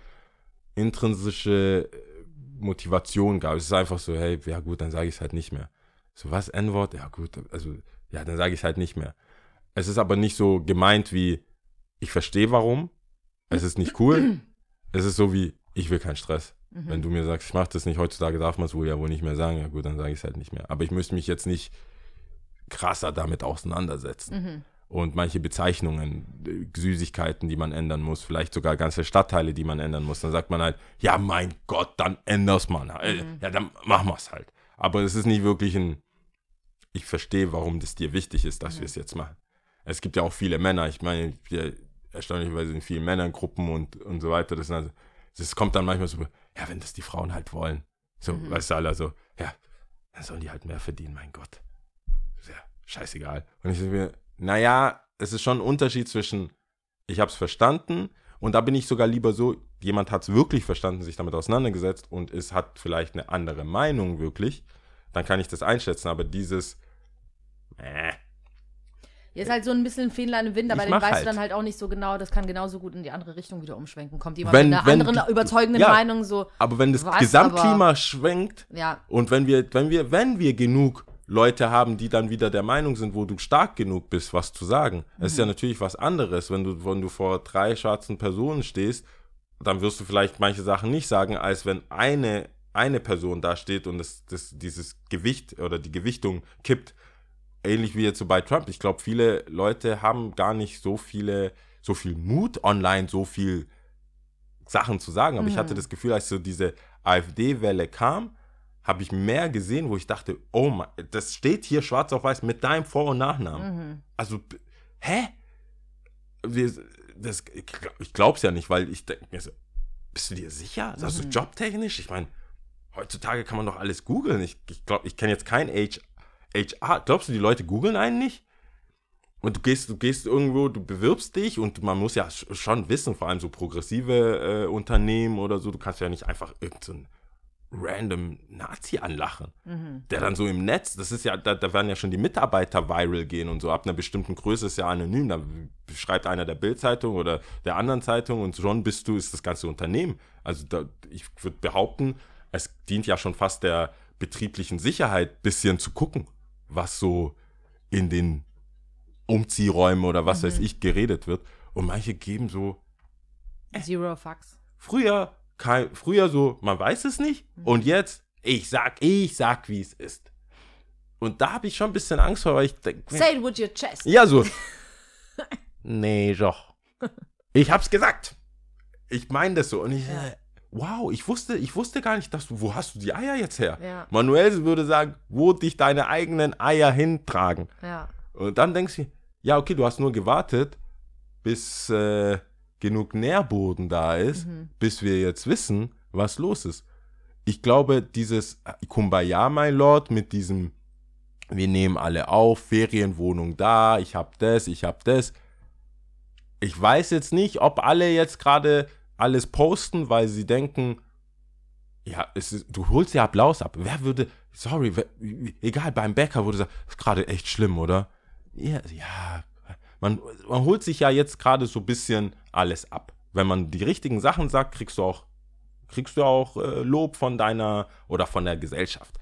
intrinsische äh, Motivation gab. Es ist einfach so, hey, ja gut, dann sage ich es halt nicht mehr. So, was, N-Wort? Ja gut, also, ja, dann sage ich es halt nicht mehr. Es ist aber nicht so gemeint wie, ich verstehe warum, es ist nicht cool. es ist so wie, ich will keinen Stress. Wenn du mir sagst, ich mache das nicht, heutzutage darf man es wohl ja wohl nicht mehr sagen, ja gut, dann sage ich es halt nicht mehr. Aber ich müsste mich jetzt nicht krasser damit auseinandersetzen. Und manche Bezeichnungen, äh, Süßigkeiten, die man ändern muss, vielleicht sogar ganze Stadtteile, die man ändern muss, dann sagt man halt, ja mein Gott, dann änder's man halt. Ja, dann machen wir's halt. Aber es ist nicht wirklich ein, ich verstehe, warum das dir wichtig ist, dass wir es jetzt machen. Es gibt ja auch viele Männer, ich meine, wir erstaunlicherweise in vielen Männergruppen und, und so weiter. Das, also, das kommt dann manchmal so, ja, wenn das die Frauen halt wollen. So, weißt du, alle so, ja, dann sollen die halt mehr verdienen, mein Gott. Ja scheißegal. Und ich denke mir, naja, es ist schon ein Unterschied zwischen, ich habe es verstanden und da bin ich sogar lieber so, jemand hat es wirklich verstanden, sich damit auseinandergesetzt und es hat vielleicht eine andere Meinung wirklich, dann kann ich das einschätzen, aber dieses, äh, Hier ist halt so ein bisschen Fähnlein im Wind, aber Ich den weißt halt. du dann halt auch nicht so genau. Das kann genauso gut in die andere Richtung wieder umschwenken. Kommt jemand Wenn- mit einer wenn anderen die- überzeugenden ja. Meinung so, aber wenn das Was, Gesamtklima schwenkt, ja, Und wenn wir, wenn wir, wenn wir genug Leute haben, die dann wieder der Meinung sind, wo du stark genug bist, was zu sagen, es ist ja natürlich was anderes, wenn du, wenn du vor drei schwarzen Personen stehst, dann wirst du vielleicht manche Sachen nicht sagen, als wenn eine, eine Person da steht und das, das, dieses Gewicht oder die Gewichtung kippt. Ähnlich wie jetzt so bei Trump. Ich glaube, viele Leute haben gar nicht so viele, so viel Mut online, so viel Sachen zu sagen. Aber ich hatte das Gefühl, als so diese AfD-Welle kam, habe ich mehr gesehen, wo ich dachte, oh mein, das steht hier schwarz auf weiß mit deinem Vor- und Nachnamen. Also, b- hä? Wir, das, ich glaub- ich glaub's ja nicht, weil ich denke mir so, bist du dir sicher? Also jobtechnisch? Ich meine, heutzutage kann man doch alles googeln. Ich, ich glaube, ich kenne jetzt kein H, HR. Glaubst du, die Leute googeln einen nicht? Und du gehst, du gehst irgendwo, du bewirbst dich und man muss ja sch- schon wissen, vor allem so progressive äh, Unternehmen oder so, du kannst ja nicht einfach irgendeinen random Nazi anlachen, der dann so im Netz, das ist ja, da, da werden ja schon die Mitarbeiter viral gehen und so, ab einer bestimmten Größe ist ja anonym, da schreibt einer der Bildzeitung oder der anderen Zeitung und schon bist du, ist das ganze Unternehmen. Also da, ich würde behaupten, es dient ja schon fast der betrieblichen Sicherheit, bisschen zu gucken, was so in den Umziehräumen oder was weiß ich geredet wird. Und manche geben so Zero Fucks. früher, kein, früher so, man weiß es nicht. Und jetzt, ich sag, ich sag, wie es ist. Und da habe ich schon ein bisschen Angst vor, weil ich denke, Say it with your chest. ja, so. nee, doch. Ich hab's gesagt. Ich meine das so. Und ich, äh, wow, ich wusste, ich wusste gar nicht, dass du, wo hast du die Eier jetzt her? Ja. Manuel würde sagen, wo dich deine eigenen Eier hintragen. Ja. Und dann denkst du, ja, okay, du hast nur gewartet, bis äh, genug Nährboden da ist, bis wir jetzt wissen, was los ist. Ich glaube, dieses Kumbaya, my Lord, mit diesem, wir nehmen alle auf, Ferienwohnung da, ich hab das, ich hab das. Ich weiß jetzt nicht, ob alle jetzt gerade alles posten, weil sie denken, ja, es ist, du holst ja Applaus ab. Wer würde, sorry, wer, egal, beim Bäcker würde sagen, ist gerade echt schlimm, oder? Ja, ja man, man holt sich ja jetzt gerade so ein bisschen alles ab. Wenn man die richtigen Sachen sagt, kriegst du auch, kriegst du auch äh, Lob von deiner oder von der Gesellschaft.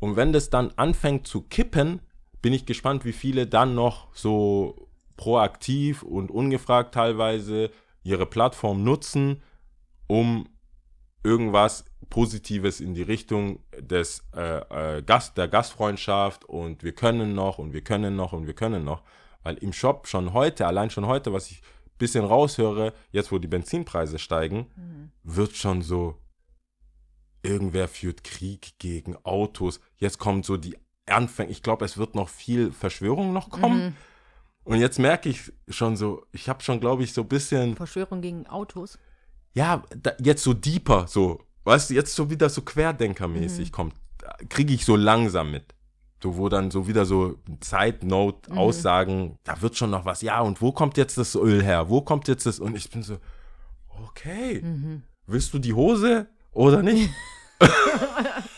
Und wenn das dann anfängt zu kippen, bin ich gespannt, wie viele dann noch so proaktiv und ungefragt teilweise ihre Plattform nutzen, um irgendwas Positives in die Richtung des äh, äh, Gast, der Gastfreundschaft und wir können noch und wir können noch und wir können noch. Weil im Shop schon heute, allein schon heute, was ich bisschen raushöre, jetzt wo die Benzinpreise steigen, wird schon so, irgendwer führt Krieg gegen Autos. Jetzt kommt so die Anfänge. Ich glaube, es wird noch viel Verschwörung noch kommen. Und jetzt merke ich schon so, ich habe schon, glaube ich, so ein bisschen Verschwörung gegen Autos. ja, da, jetzt so deeper, so, weißt du, jetzt so wieder so Querdenkermäßig kommt, kriege ich so langsam mit. So, wo dann so wieder so Zeitnote-Aussagen, da wird schon noch was, ja, und wo kommt jetzt das Öl her? Wo kommt jetzt das? Und ich bin so, okay, willst du die Hose oder nicht?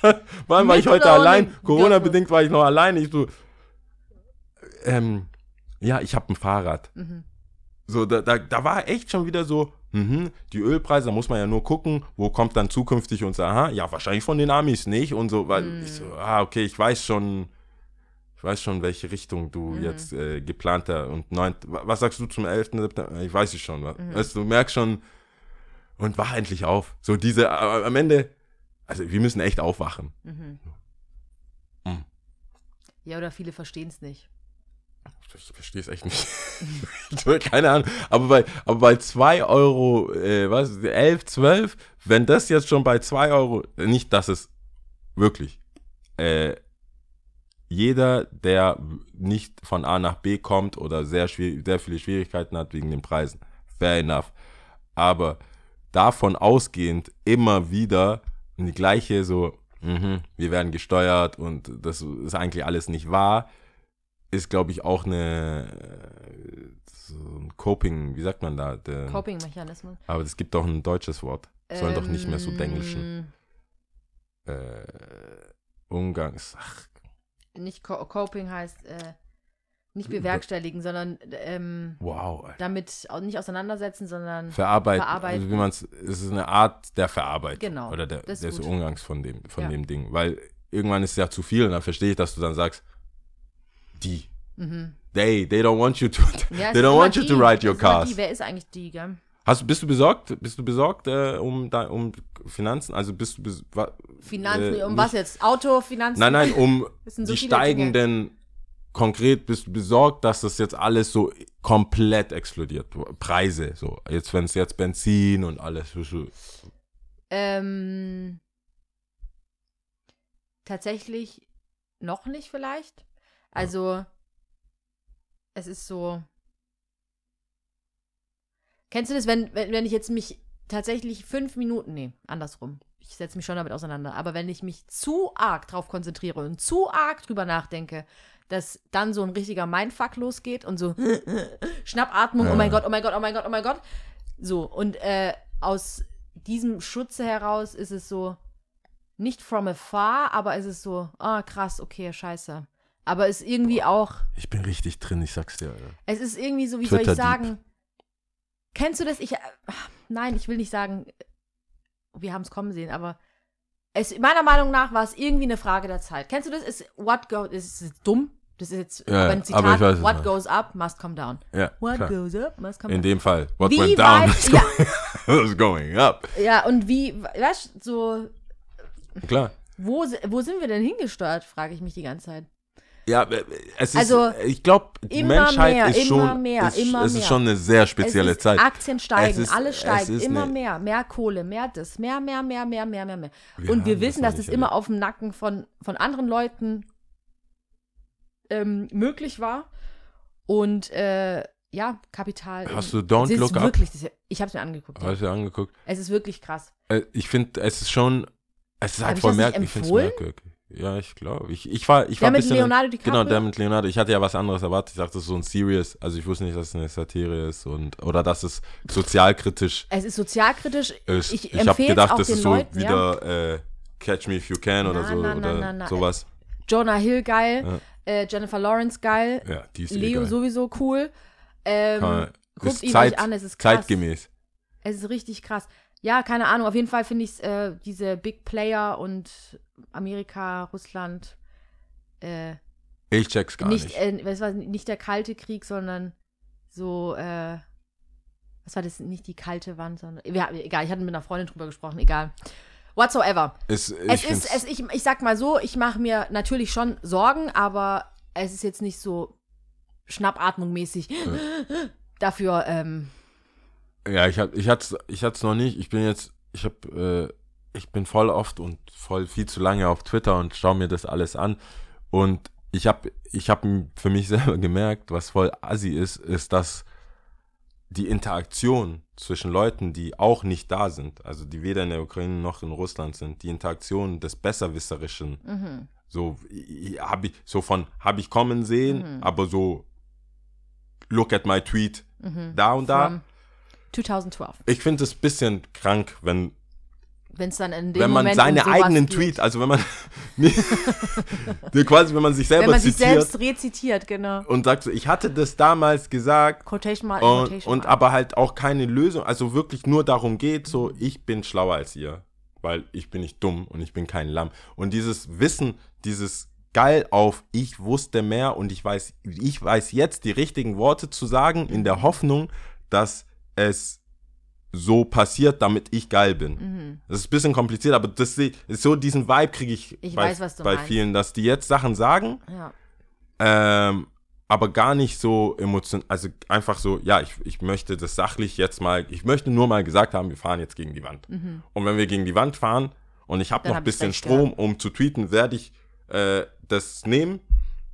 Wann war ich heute allein? Corona-bedingt war ich noch allein. Ich so, ähm, ja, ich habe ein Fahrrad. So, da, da, da war echt schon wieder so, mhm, die Ölpreise, da muss man ja nur gucken, wo kommt dann zukünftig unser, aha, ja, wahrscheinlich von den Amis nicht und so, weil ich so, ah, okay, ich weiß schon, ich weiß schon, welche Richtung du jetzt äh, geplanter und neun, wa- was sagst du zum 11. September? Ich weiß es schon, wa- weißt du, merkst schon, und wach endlich auf. So diese, äh, am Ende, also wir müssen echt aufwachen. Ja, oder viele verstehen es nicht. Ich verstehe es echt nicht. Keine Ahnung. Aber bei, aber bei 2 Euro, äh, was, 11, 12, wenn das jetzt schon bei 2 Euro, nicht, dass es wirklich, äh, jeder, der nicht von A nach B kommt oder sehr, sehr viele Schwierigkeiten hat wegen den Preisen, fair enough. Aber davon ausgehend immer wieder die gleiche so, mhm, wir werden gesteuert und das ist eigentlich alles nicht wahr, ist, glaube ich, auch eine äh, so ein Coping, wie sagt man da? Coping-Mechanismus. aber es gibt doch ein deutsches Wort. Sollen doch nicht mehr so denglischen. Ähm, Äh, Umgangs. Ach, Nicht Co Coping heißt äh, nicht bewerkstelligen, sondern ähm, wow. Alter. damit nicht auseinandersetzen, sondern Verarbeiten. Verarbeiten. Also wie man's, es ist eine Art der Verarbeitung. Genau, Oder der, des. Umgangs von dem, von Ja. dem Ding. Weil irgendwann ist es ja zu viel und dann verstehe ich, dass du dann sagst, die. They, they don't want you to, Mhm. Ja, they don't want you die. to write your cars. Die. Wer ist eigentlich die, gell? Hast, bist du besorgt? Bist du besorgt äh, um, da, um Finanzen? Also bist du bes wa- Finanzen, äh, um nicht- was jetzt? Auto, Finanzen? Nein, nein, um so die steigenden, konkret bist du besorgt, dass das jetzt alles so komplett explodiert. Preise, so. Jetzt, wenn es jetzt Benzin und alles. Ähm, tatsächlich noch nicht vielleicht. Also, es ist so. Kennst du das, wenn, wenn, wenn ich jetzt mich tatsächlich fünf Minuten, nee, andersrum. Ich setze mich schon damit auseinander. Aber wenn ich mich zu arg drauf konzentriere und zu arg drüber nachdenke, dass dann so ein richtiger Mindfuck losgeht und so Schnappatmung, oh mein Gott, oh mein Gott, oh mein Gott, oh mein Gott. So, und äh, aus diesem Schutze heraus ist es so, nicht from afar, aber es ist so, ah, krass, okay, scheiße. Aber es ist irgendwie auch, Ich bin richtig drin, ich sag's dir. Alter. es ist irgendwie so, wie soll ich sagen? Kennst du das? Ich, äh, nein, ich will nicht sagen, wir haben es kommen sehen, aber es, meiner Meinung nach war es irgendwie eine Frage der Zeit. Kennst du das? Ist what goes, ist, ist dumm? Das ist jetzt Ja, aber ein aber Zitat, ich weiß what goes up must come down. Ja, What klar. goes up must come In down. dem Fall. What Wie went down weit- is ja. going, is going up. Ja, und wie, weißt du, so, Klar. wo, wo sind wir denn hingesteuert, frage ich mich die ganze Zeit. Ja, äh, es ist, Also, ich glaube, die immer Menschheit mehr, ist immer schon, mehr, ist, immer es ist mehr. schon eine sehr spezielle ist, Zeit. Aktien steigen, ist- alles es steigt, ist immer eine- mehr, mehr Kohle, mehr das, mehr, mehr, mehr, mehr, mehr, mehr, mehr. Und wir wissen, das dass es immer auf dem Nacken von, von anderen Leuten ähm, möglich war. Und äh, ja, Kapital. Hast du Don't ist Look Up? wirklich, ist- Ich habe es mir angeguckt. Hast du angeguckt? Es ist wirklich krass. Äh, Ich finde, es ist schon, es ist halt voll merkwürdig. Ich finde es merkwürdig. Ja, ich glaube. Ich, ich war, ich Der war ein bisschen. Leonardo DiCaprio? Genau, der mit Leonardo. Ich hatte ja was anderes erwartet. Ich dachte, das ist so ein Serious. Also ich wusste nicht, dass es eine Satire ist und oder dass es sozialkritisch Es ist sozialkritisch. ist. Ich, Ich, habe gedacht, auch das ist so Leuten, ja. wieder äh, Catch Me If You Can oder Na, so na, na, oder sowas. Jonah Hill geil, äh, Jennifer Lawrence geil, Ja, die ist Leo egal. sowieso cool. Ähm, guckt ihn Zeit, euch an, es ist krass. zeitgemäß. Es ist richtig krass. Ja, keine Ahnung. Auf jeden Fall finde ich äh, diese Big Player und Amerika, Russland, äh, Ich check's gar nicht, nicht. Äh, was war nicht der kalte Krieg, sondern so, äh, was war das? Nicht die kalte Wand, sondern. Ja, egal, ich hatte mit einer Freundin drüber gesprochen, egal. Whatsoever. Es, ich Es ist, es, ich, ich sag mal so, ich mache mir natürlich schon Sorgen, aber es ist jetzt nicht so Schnappatmung mäßig. Dafür, ähm, Ja, ich hatte ich hat's, ich hat's noch nicht. Ich bin jetzt, ich hab, äh, ich bin voll oft und voll viel zu lange auf Twitter und schaue mir das alles an. Und ich habe ich hab für mich selber gemerkt, was voll assi ist, ist, dass die Interaktion zwischen Leuten, die auch nicht da sind, also die weder in der Ukraine noch in Russland sind, die Interaktion des Besserwisserischen, so habe ich so von habe ich kommen sehen, aber so look at my tweet da und da. From 2012. Ich finde es ein bisschen krank, wenn, Wenn es dann in dem wenn man Moment seine eigenen geht. Tweet, also wenn man quasi, wenn man sich selber Wenn man sich zitiert selbst rezitiert, genau. und sagt so, ich hatte das damals gesagt Quotation mal, und, Quotation und aber halt auch keine Lösung, also wirklich nur darum geht, so ich bin schlauer als ihr, weil ich bin nicht dumm und ich bin kein Lamm. Und dieses Wissen, dieses geil auf ich wusste mehr und ich weiß, ich weiß jetzt die richtigen Worte zu sagen in der Hoffnung, dass es so passiert, damit ich geil bin. Mhm. Das ist ein bisschen kompliziert, aber das ist so diesen Vibe kriege ich, Ich bei, weiß, bei vielen, dass die jetzt Sachen sagen, Ja. ähm, aber gar nicht so emotional, also einfach so, ja, ich, ich möchte das sachlich jetzt mal, ich möchte nur mal gesagt haben, wir fahren jetzt gegen die Wand. Und wenn wir gegen die Wand fahren und ich habe Mhm. Noch ein hab bisschen Strom, um zu tweeten, werde ich äh, das nehmen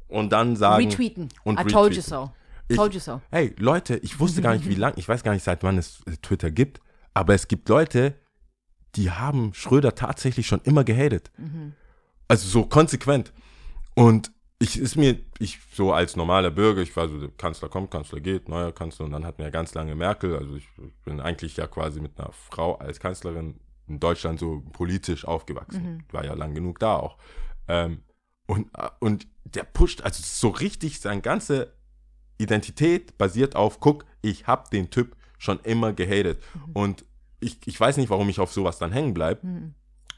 und dann sagen. Retweeten. Und I told you retweeten. so. Ich- told you so. Hey, Leute, ich wusste gar nicht, wie lange, ich weiß gar nicht, seit wann es äh, Twitter gibt, Aber es gibt Leute, die haben Schröder tatsächlich schon immer gehatet. Also so konsequent. Und ich ist mir, ich so als normaler Bürger, ich war so, der Kanzler kommt, Kanzler geht, neuer Kanzler und dann hatten wir ja ganz lange Merkel. Also ich, ich bin eigentlich ja quasi mit einer Frau als Kanzlerin in Deutschland so politisch aufgewachsen. War ja lang genug da auch. Ähm, und, äh, und der pusht, also so richtig, seine ganze Identität basiert auf, guck, ich hab den Typ schon immer gehatet. Und ich, ich weiß nicht, warum ich auf sowas dann hängen bleib.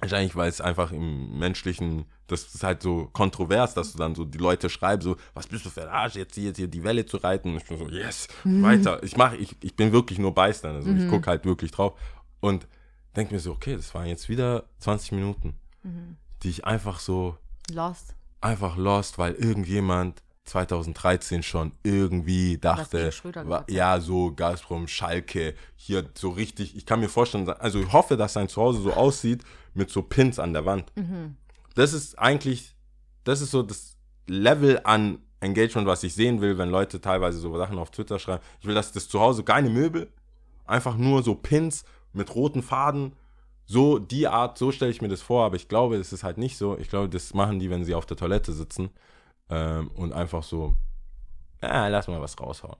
Wahrscheinlich, weil es einfach im menschlichen, das ist halt so kontrovers, dass du dann so die Leute schreibst, so, was bist du für ein Arsch, jetzt hier, jetzt hier die Welle zu reiten. Und ich bin so, yes, weiter. Ich mache, ich, ich bin wirklich nur Beistand. Also ich gucke halt wirklich drauf. Und denke mir so, okay, das waren jetzt wieder 20 Minuten, die ich einfach so, Lost. einfach lost, weil irgendjemand 2013 schon irgendwie dachte, gegen Schröder wa- gesagt hat. ja, so Gazprom, Schalke, hier so richtig, ich kann mir vorstellen, also ich hoffe, dass sein Zuhause so aussieht mit so Pins an der Wand. Mhm. Das ist eigentlich, das ist so das Level an Engagement, was ich sehen will, wenn Leute teilweise so Sachen auf Twitter schreiben. Ich will, dass das Zuhause keine Möbel, einfach nur so Pins mit roten Faden, so die Art, so stelle ich mir das vor, aber ich glaube, es ist halt nicht so. Ich glaube, das machen die, wenn sie auf der Toilette sitzen ähm, und einfach so, ja, lass mal was raushauen.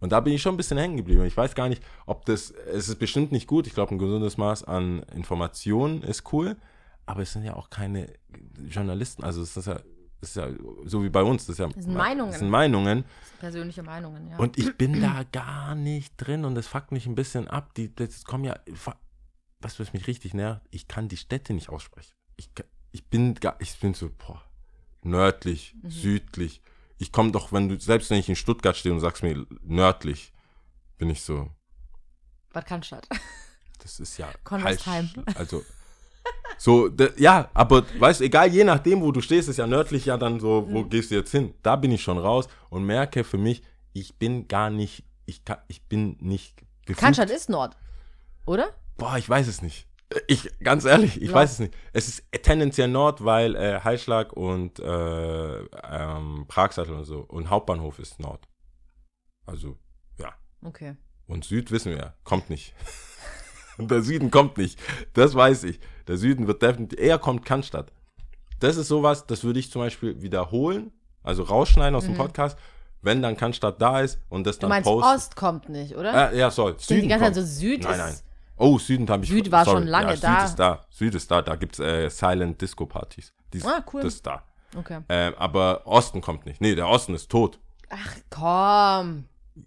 Und da bin ich schon ein bisschen hängen geblieben. Ich weiß gar nicht, ob das, es ist bestimmt nicht gut. Ich glaube, ein gesundes Maß an Informationen ist cool, aber es sind ja auch keine Journalisten. Also es ist ja, es ist ja so wie bei uns. Das, ist ja, Das sind Meinungen. Das sind Meinungen. Persönliche Meinungen, ja. Und ich bin da gar nicht drin und das fuckt mich ein bisschen ab. Die, das kommen ja, was was mich richtig nervt, ich kann die Städte nicht aussprechen. Ich, ich bin gar, ich bin so, boah, nördlich, Mhm. südlich. Ich komme doch, wenn du, selbst wenn ich in Stuttgart stehe und sagst mir nördlich, bin ich so, Bad Cannstatt. das ist ja falsch. Also, so, ja, aber weißt du, egal, je nachdem, wo du stehst, ist ja nördlich ja dann so, Mhm. wo gehst du jetzt hin? Da bin ich schon raus und merke für mich, ich bin gar nicht, ich, kann, ich bin nicht gefühlt. Cannstatt ist Nord. Oder? Boah, ich weiß es nicht. Ich, ganz ehrlich, ich Ja. weiß es nicht. Es ist tendenziell Nord, weil äh, Heilschlag und äh, ähm, Pragsattel und so. Und Hauptbahnhof ist Nord. Also, ja. Okay. Und Süd wissen wir ja, kommt nicht. und der Süden kommt nicht. Das weiß ich. Der Süden wird definitiv, eher kommt Cannstatt. Das ist sowas, das würde ich zum Beispiel wiederholen, also rausschneiden aus dem Podcast, wenn dann Cannstatt da ist und das Mhm. Du dann meinst, posten. Ost kommt nicht, oder? Äh, ja. Ich denke die ganze Zeit kommt. so Süd Nein, ist. Oh, Süden habe ich. Süd war schon lange ja, da. Süd ist da. Süd ist da. Da gibt es äh, Silent Disco Partys. Die ist- Ah, cool. Das ist da. Okay. Ähm, aber Osten kommt nicht. Nee, der Osten ist tot. Ach komm.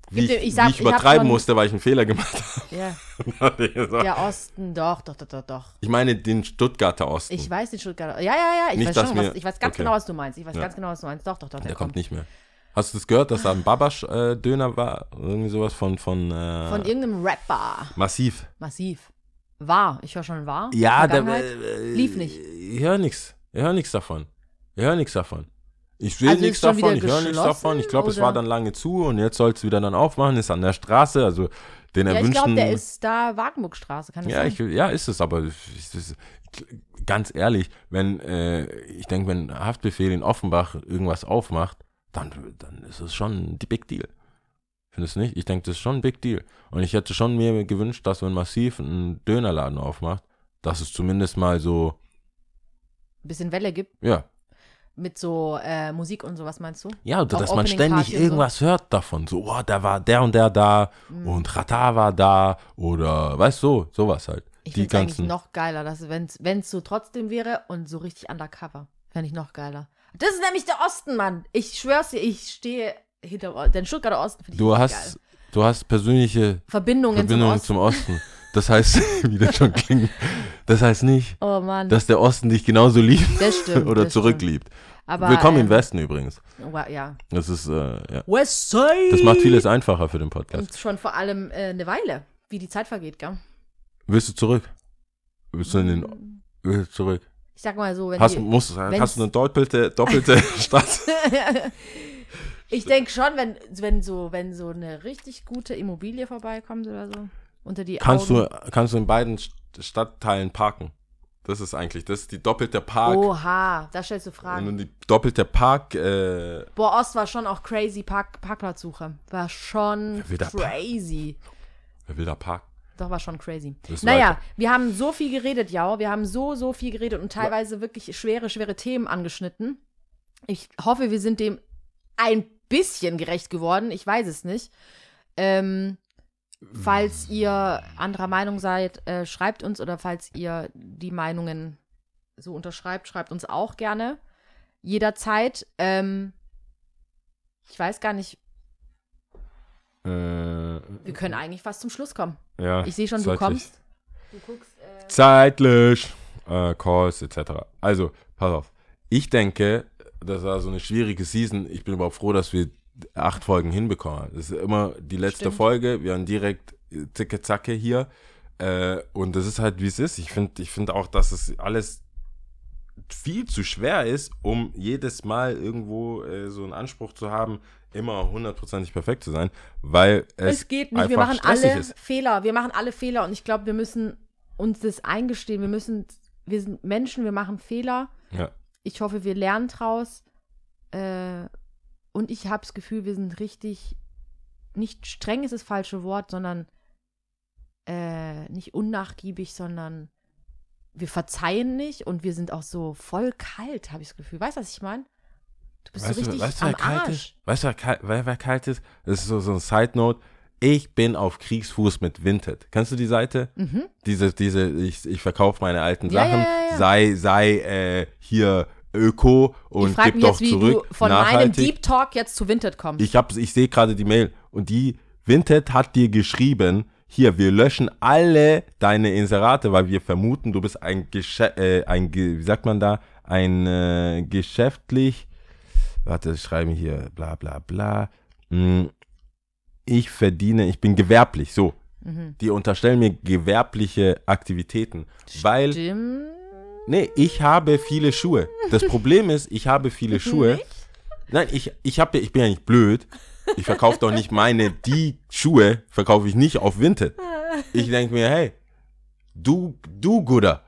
Wie ich, ich sag- wie ich übertreiben musste, weil ich einen Fehler gemacht Ja. habe. Der Osten, doch, doch, doch, doch, doch. ich meine den Stuttgarter Osten. Ich weiß den Stuttgarter. Ja, ja, ja. Ich Nicht, weiß schon, was, ich weiß ganz okay. genau, was du meinst. Ich weiß Ja. ganz genau, was du meinst. Doch, doch, doch, der, der kommt nicht mehr. Hast du das gehört, dass da ein Babasch-Döner war? Irgendwie sowas von, von, äh, Von irgendeinem Rapper. Massiv. Massiv. War. Ich höre schon war. Ja, der Vergangenheit. äh, Lief nicht. Ich höre nichts. Ich höre nichts davon. Ich höre nichts davon. Ich sehe Also nichts davon, ich höre nichts davon. Ich glaube, es war dann lange zu und jetzt soll es wieder dann aufmachen, ist an der Straße, also den Ja, ich erwünschten. glaube, der ist da Wagenburgstraße, kann das ja, sein? ich, ja, ist es, aber es ist, ganz ehrlich, wenn, äh, ich denke, wenn Haftbefehl in Offenbach irgendwas aufmacht, dann, dann ist es schon die Big Deal. Findest du nicht? Ich denke, das ist schon ein Big Deal. Und ich hätte schon mir gewünscht, dass wenn Massiv einen Dönerladen aufmacht, dass es zumindest mal so, Ein bisschen Welle gibt ja, mit so äh, Musik und sowas, meinst du? Ja, Auch dass man ständig und so. irgendwas hört davon. So, oh, da war der und der da Mhm. und Rata war da oder weißt du, so, sowas halt. Ich finde es eigentlich noch geiler, wenn es so trotzdem wäre und so richtig undercover. Fände ich noch geiler. Das ist nämlich der Osten, Mann. Ich schwör's dir, ich stehe hinter den Stuttgarter Osten. Du hast, geil. du hast persönliche Verbindungen, Verbindungen zum Osten. zum Osten. Das heißt, wie das schon klingt, das heißt nicht, Oh dass der Osten dich genauso liebt stimmt. oder zurückliebt. Aber, Willkommen im ähm, Westen übrigens. wa- Ja. Das ist, äh, ja. Westside. Das macht vieles einfacher für den Podcast. Und schon vor allem äh, eine Weile, wie die Zeit vergeht, gell? Willst du zurück? Willst du in den, willst du zurück? Ich sag mal so, wenn Hast, die, musst, wenn's- hast du eine doppelte, doppelte Straße? ich denke schon, wenn, wenn, so, wenn so eine richtig gute Immobilie vorbeikommt oder so, unter die Kannst Augen. du, kannst du in beiden St- Stadtteilen parken? Das ist eigentlich, das ist die doppelte Park. Oha, da stellst du Und Fragen. die doppelte Park, äh, Boah, Ost war schon auch crazy Park, Parkplatzsuche. War schon Wer crazy. wer will da parken? Doch, war schon crazy. Naja, weiter. wir haben so viel geredet, ja. Wir haben so, so viel geredet und teilweise wirklich schwere, schwere Themen angeschnitten. Ich hoffe, wir sind dem ein bisschen gerecht geworden. Ich weiß es nicht. Ähm, falls ihr anderer Meinung seid, äh, schreibt uns oder falls ihr die Meinungen so unterschreibt, schreibt uns auch gerne. Jederzeit. Ähm, ich weiß gar nicht, Äh, wir können eigentlich fast zum Schluss kommen. ja, Ich sehe schon, du zeitlich. kommst. Du guckst. Äh, Zeitlich. Äh, Calls etc. Also, pass auf. Ich denke, das war so eine schwierige Season. Ich bin überhaupt froh, dass wir acht Folgen hinbekommen. Das ist immer die letzte Stimmt. Folge. Wir haben direkt äh, zicke zacke hier. Äh, und das ist halt, wie es ist. Ich finde ich find auch, dass es alles viel zu schwer ist, um jedes Mal irgendwo äh, so einen Anspruch zu haben, immer hundertprozentig perfekt zu sein, weil es, es geht nicht. Wir machen alle ist. Fehler. Wir machen alle Fehler und ich glaube, wir müssen uns das eingestehen. Wir müssen, wir sind Menschen, wir machen Fehler. Ja. Ich hoffe, wir lernen draus. Äh, und ich habe das Gefühl, wir sind richtig, nicht streng ist das falsche Wort, sondern äh, nicht unnachgiebig, sondern wir verzeihen nicht und wir sind auch so voll kalt, habe ich das Gefühl. Weißt du, was ich meine? Du bist Weißt so du, richtig weißt du, am wer kalt Arsch. ist? Weißt du, wer kalt, wer, kalt ist? Das ist so, so ein Side-Note. Ich bin auf Kriegsfuß mit Vinted. Kennst du die Seite? Mhm. Diese, diese, ich, ich verkaufe meine alten Ja, Sachen. ja, ja. Sei, sei äh, hier Öko und ich frage gib mich doch jetzt, wie zurück. du von meinem nachhaltig. Deep Talk jetzt zu Vinted kommst. Ich, hab, ich sehe gerade die Mail und die Vinted hat dir geschrieben, hier, wir löschen alle deine Inserate, weil wir vermuten, du bist ein, Gesche äh, ein wie sagt man da, ein äh, geschäftlich, warte, ich schreibe hier, bla bla bla, Hm, ich verdiene, ich bin gewerblich, so. Mhm. Die unterstellen mir gewerbliche Aktivitäten, weil Stimmt. Nee, ich habe viele Schuhe. Das Problem ist, ich habe viele Schuhe. Nein, ich, ich, hab, ich bin ja nicht blöd. Ich verkaufe doch nicht meine, die Schuhe verkaufe ich nicht auf Vinted. Ich denke mir, hey, du, du Guder.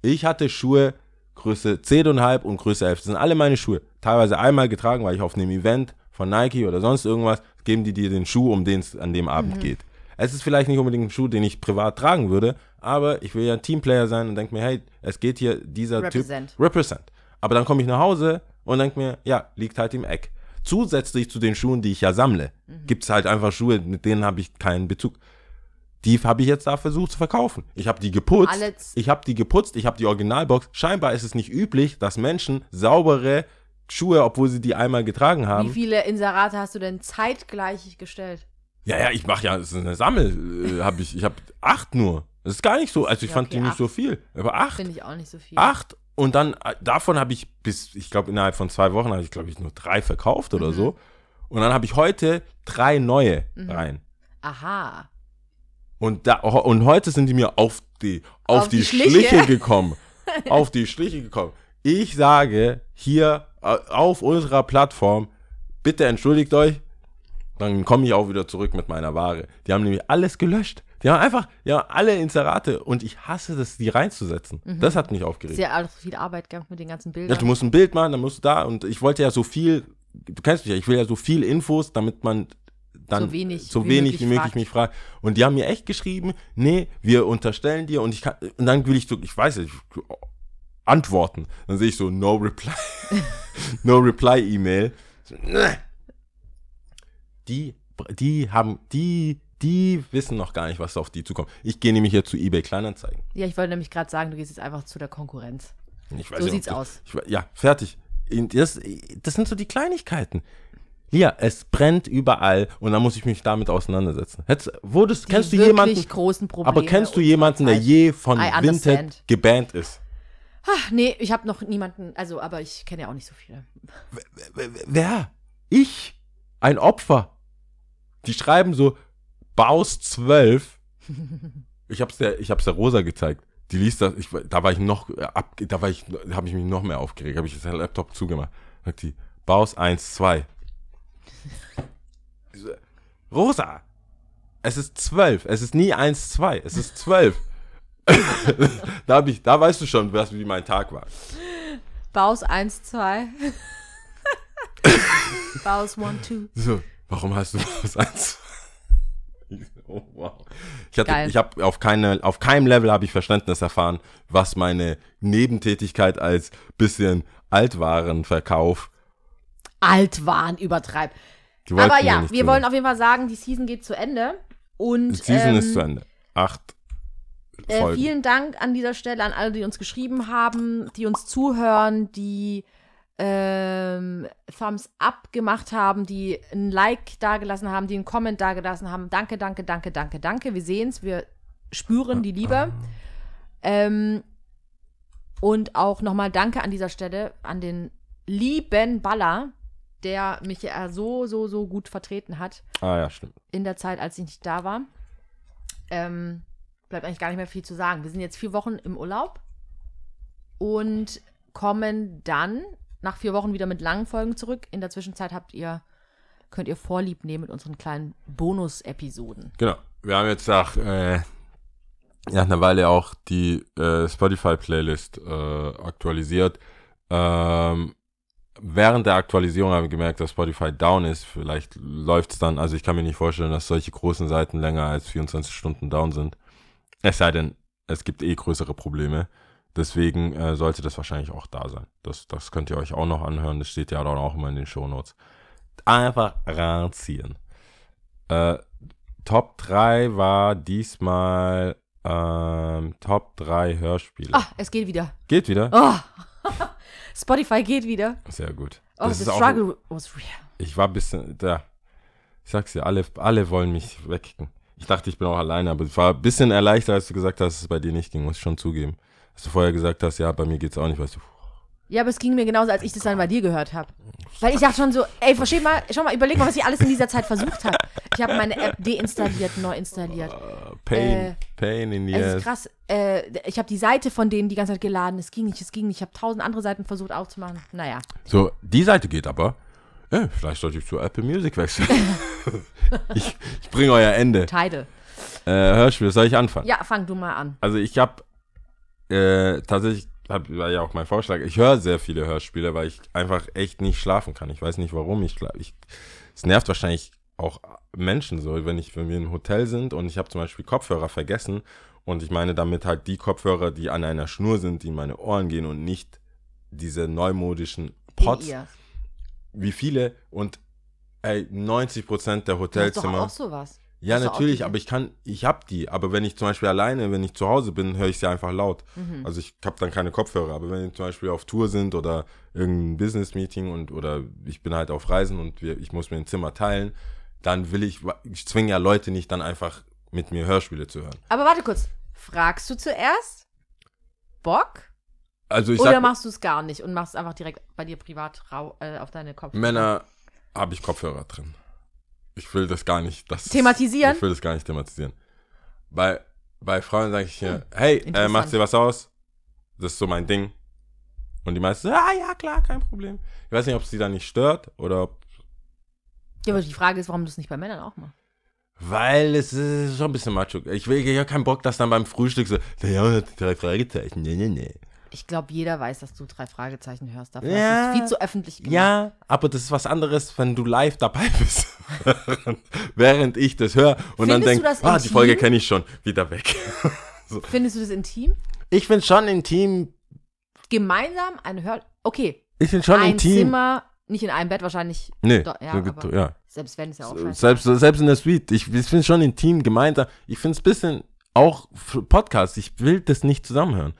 Ich hatte Schuhe Größe 10,5 und Größe 11. Das sind alle meine Schuhe. Teilweise einmal getragen, weil ich auf einem Event von Nike oder sonst irgendwas, geben die dir den Schuh, um den es an dem Abend geht. Es ist vielleicht nicht unbedingt ein Schuh, den ich privat tragen würde, aber ich will ja ein Teamplayer sein und denke mir, hey, es geht hier dieser Represent. Typ. Represent. Aber dann komme ich nach Hause und denke mir, ja, liegt halt im Eck. Zusätzlich zu den Schuhen, die ich ja sammle, gibt es halt einfach Schuhe, mit denen habe ich keinen Bezug. Die habe ich jetzt da versucht zu verkaufen. Ich habe die geputzt. Alles- Ich habe die geputzt. Ich habe die Originalbox. Scheinbar ist es nicht üblich, dass Menschen saubere Schuhe, obwohl sie die einmal getragen Wie haben. viele Inserate hast du denn zeitgleich gestellt? Ja, ja, ich mache ja, es ist eine Sammel, äh, habe ich. Ich habe acht nur. Das ist gar nicht so. Also ich Ja, fand okay, die nicht acht. so viel. Aber acht. Finde ich auch nicht so viel. acht und dann äh, davon habe ich bis, ich glaube, innerhalb von zwei Wochen habe ich, glaube ich, nur drei verkauft Mhm. oder so. Und dann habe ich heute drei neue rein. Aha. Und, da, und heute sind die mir auf die, auf, Auf die, die Schliche. Schliche. gekommen. auf die Schliche gekommen. Ich sage hier äh, auf unserer Plattform, bitte entschuldigt euch, dann komme ich auch wieder zurück mit meiner Ware. Die haben nämlich alles gelöscht. Die haben einfach, ja, alle Inserate und ich hasse das, die reinzusetzen. Das hat mich aufgeregt. Sehr alles viel Arbeit gehabt mit den ganzen Ja, Bildern. du musst ein Bild machen, dann musst du da und ich wollte ja so viel, du kennst mich ja, ich will ja so viel Infos, damit man dann So wenig so wie wenig möglich wie möglich fragt. mich fragt. Und die haben mir echt geschrieben, nee, wir unterstellen dir und ich kann, und dann will ich so, ich weiß nicht, antworten. Dann sehe ich so, no reply, no reply E-Mail. Die, die haben, die, die wissen noch gar nicht, was auf die zukommt. Ich gehe nämlich jetzt zu eBay Kleinanzeigen. ja, ich wollte nämlich gerade sagen, du gehst jetzt einfach zu der Konkurrenz. Ich weiß So nicht, sieht's das- aus. Ich, ja, fertig. Das, das sind so die Kleinigkeiten. Ja, es brennt überall und dann muss ich mich damit auseinandersetzen. Hättest, wurdest, Die kennst du jemanden, großen Probleme. aber kennst du jemanden, der je von. Vinted gebannt ist? Ach, nee, ich habe noch niemanden, also, aber ich kenne ja auch nicht so viele. Wer? Ich? Ein Opfer. Die schreiben so, Baus 12. Ich hab's der, ich hab's der Rosa gezeigt. Die liest das, ich, da war ich noch, äh, ab, da war ich, da habe ich mich noch mehr aufgeregt, habe ich das Laptop zugemacht. Sagt die, Baus 1, 2. Ich so, Rosa, es ist 12, es ist nie 1, 2, es ist 12. da, hab ich, da weißt du schon, was, wie mein Tag war. Baus 1, 2. Baus 1, 2. So, warum hast du Baus 1, 2? Oh, wow. Ich, hatte, Geil. ich habe auf, keine, auf keinem Level habe ich Verständnis erfahren, was meine Nebentätigkeit als bisschen Altwarenverkauf. Altwahn übertreibt. Aber ja, wir zuhören. wollen auf jeden Fall sagen, die Season geht zu Ende. Und Die Season ähm, ist zu Ende. Acht Äh, vielen Dank an dieser Stelle an alle, die uns geschrieben haben, die uns zuhören, die ähm, Thumbs up gemacht haben, die ein Like dagelassen haben, die einen Comment dagelassen haben. Danke, danke, danke, danke, danke. Wir sehen es, wir spüren die Liebe. Ähm, und auch nochmal Danke an dieser Stelle an den lieben Baller, der mich ja so, so, so gut vertreten hat Ah ja, stimmt. in der Zeit, als ich nicht da war. Ähm, bleibt eigentlich gar nicht mehr viel zu sagen. Wir sind jetzt vier Wochen im Urlaub und kommen dann nach vier Wochen wieder mit langen Folgen zurück. In der Zwischenzeit habt ihr, könnt ihr Vorlieb nehmen mit unseren kleinen Bonus-Episoden. Genau. Wir haben jetzt nach, äh, nach einer Weile auch die äh, Spotify-Playlist äh, aktualisiert. Ähm, während der Aktualisierung haben wir gemerkt, dass Spotify down ist. Vielleicht läuft es dann, also ich kann mir nicht vorstellen, dass solche großen Seiten länger als 24 Stunden down sind. Es sei denn, es gibt eh größere Probleme. Deswegen äh, sollte das wahrscheinlich auch da sein. Das, das könnt ihr euch auch noch anhören. Das steht ja dann auch immer in den Shownotes. Einfach ranziehen. Äh, Top 3 war diesmal ähm, Top 3 Hörspiele. Ah, es geht wieder. Geht wieder? Oh. Spotify geht wieder. Sehr gut. Oh, Das the ist auch- struggle was real. Ich war ein bisschen, da. Ich sag's dir, alle, alle wollen mich wegkicken. Ich dachte, ich bin auch alleine, aber ich war ein bisschen erleichtert, als du gesagt hast, dass es bei dir nicht ging, muss ich schon zugeben. Als du vorher gesagt hast, ja, bei mir geht's auch nicht, weißt du. Ja, aber es ging mir genauso, als ich das dann bei dir gehört habe. Weil ich dachte schon so, ey, versteh mal, schau mal, überleg mal, was ich alles in dieser Zeit versucht habe. Ich habe meine App deinstalliert, neu installiert. Äh, Pain, Äh, Pain in the Es ist ass. krass. Äh, ich habe die Seite von denen die ganze Zeit geladen. Es ging nicht, es ging nicht. Ich habe tausend andere Seiten versucht aufzumachen. Naja. So, die Seite geht aber. Äh, vielleicht sollte ich zu Apple Music wechseln. ich ich bringe euer Ende. Tidal. Äh, Hörspiel, soll ich anfangen? Ja, fang du mal an. Also ich habe äh, tatsächlich, hab, war ja auch mein Vorschlag, ich höre sehr viele Hörspiele, weil ich einfach echt nicht schlafen kann. Ich weiß nicht warum. Ich, ich es nervt wahrscheinlich auch Menschen so, wenn ich, wenn wir im Hotel sind und ich habe zum Beispiel Kopfhörer vergessen und ich meine damit halt die Kopfhörer, die an einer Schnur sind, die in meine Ohren gehen und nicht diese neumodischen Pots, ihr. wie viele und ey, 90% der Du hast doch Hotelzimmer. auch sowas. Ja, Hast natürlich, aber ich kann, ich hab die. Aber wenn ich zum Beispiel alleine, wenn ich zu Hause bin, höre ich sie einfach laut. Mhm. Also ich habe dann keine Kopfhörer. Aber wenn wir zum Beispiel auf Tour sind oder irgendein Business-Meeting und oder ich bin halt auf Reisen und wir, ich muss mir ein Zimmer teilen, dann will ich, ich zwinge ja Leute nicht dann einfach mit mir Hörspiele zu hören. Aber warte kurz. Fragst du zuerst? Bock? Also ich Oder sag, machst du es gar nicht und machst einfach direkt bei dir privat rau, äh, auf deine Kopfhörer? Männer habe ich Kopfhörer drin. Ich will das gar nicht. Das Thematisieren? Ich will das gar nicht thematisieren. Bei, bei Frauen sage ich hier, hey, äh, macht dir was aus? Das ist so mein Ding. Und die meisten, ah ja, klar, kein Problem. Ich weiß nicht, ob es die dann nicht stört oder ob, Ja, aber die Frage ist, warum du es nicht bei Männern auch machst. weil es ist schon ein bisschen macho. Ich will ich hab keinen Bock, dass dann beim Frühstück so, ja, drei Fragezeichen, nee, nee, nee. Ich glaube, jeder weiß, dass du drei Fragezeichen hörst. Dafür Ja. es viel zu öffentlich gemacht. Ja, aber das ist was anderes, wenn du live dabei bist. Während ich das höre und dann Findest denke, du das ah, die Folge kenne ich schon, wieder weg. Findest du das intim? Ich finde schon intim, Gemeinsam ein Hör... Okay, ich finde schon ein intim. Zimmer, nicht in einem Bett wahrscheinlich. Nee, ja, so, aber ja. selbst wenn, ist ja auch scheiße. Selbst, selbst in der Suite. Ich, ich finde es schon intim, gemeinsam. Ich finde es ein bisschen auch Podcast. Ich will das nicht zusammenhören.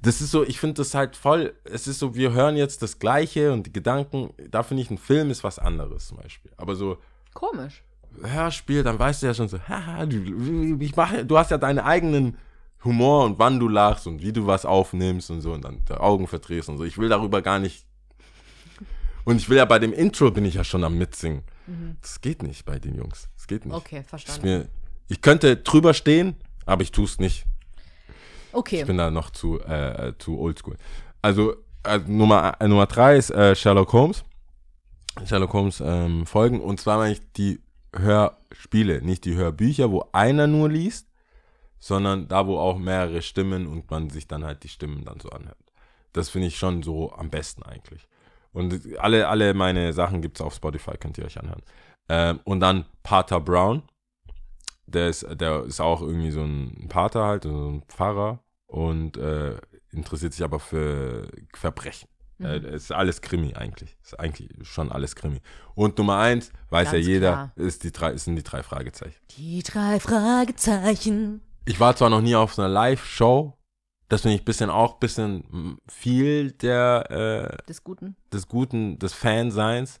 Das ist so, ich finde das halt voll, es ist so, wir hören jetzt das Gleiche und die Gedanken, da finde ich, ein Film ist was anderes zum Beispiel. Aber so Komisch. Hörspiel, dann weißt du ja schon so, haha, du, ich mache, du hast ja deinen eigenen Humor und wann du lachst und wie du was aufnimmst und so und dann die Augen verdrehst und so. Ich will darüber gar nicht. Und ich will ja bei dem Intro bin ich ja schon am Mitsingen. Das geht nicht bei den Jungs. Das geht nicht. Mhm. Okay, verstanden. mir, ich könnte drüber stehen, aber ich tue es nicht. Okay. Ich bin da noch zu, äh, zu oldschool. Also, äh, Nummer, äh, Nummer drei ist äh, Sherlock Holmes. Sherlock Holmes ähm, Folgen. Und zwar meine ich die Hörspiele, nicht die Hörbücher, wo einer nur liest, sondern da, wo auch mehrere Stimmen und man sich dann halt die Stimmen dann so anhört. Das finde ich schon so am besten eigentlich. Und alle, alle meine Sachen gibt es auf Spotify, könnt ihr euch anhören. Ähm, und dann Pater Brown. Der ist, der ist auch irgendwie so ein Pater halt, so ein Pfarrer und äh, interessiert sich aber für Verbrechen. Mhm. Äh, ist alles Krimi eigentlich. Ist eigentlich schon alles Krimi. Und Nummer eins, weiß Ganz ja jeder, klar. ist die drei, sind die drei Fragezeichen. Die drei Fragezeichen. Ich war zwar noch nie auf einer Live-Show, das finde ich ein bisschen auch ein bisschen viel der äh, Des Guten. des Guten, des Fanseins.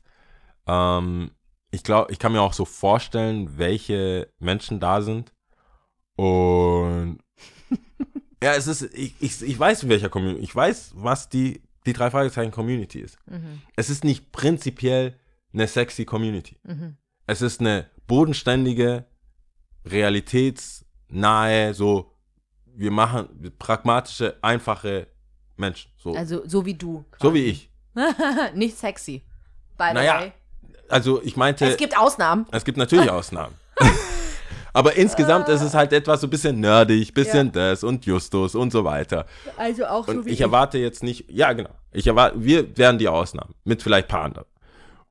Ähm, ich glaube, ich kann mir auch so vorstellen, welche Menschen da sind. Und ja, es ist, ich, ich, ich weiß, in welcher Community, ich weiß, was die, die drei Fragezeichen Community ist. Mhm. Es ist nicht prinzipiell eine sexy Community. Mhm. Es ist eine bodenständige, realitätsnahe, so, wir machen pragmatische, einfache Menschen. So, Also so wie du. so wie ich. Nicht sexy. By the Naja, way. Also ich meinte, Es gibt Ausnahmen. es gibt natürlich Ausnahmen. Aber insgesamt ist es halt etwas so ein bisschen nerdig, bisschen das und Justus und so weiter. Also auch Und ich erwarte jetzt nicht, ja genau, ich erwarte, wir wären die Ausnahmen, mit vielleicht ein paar anderen.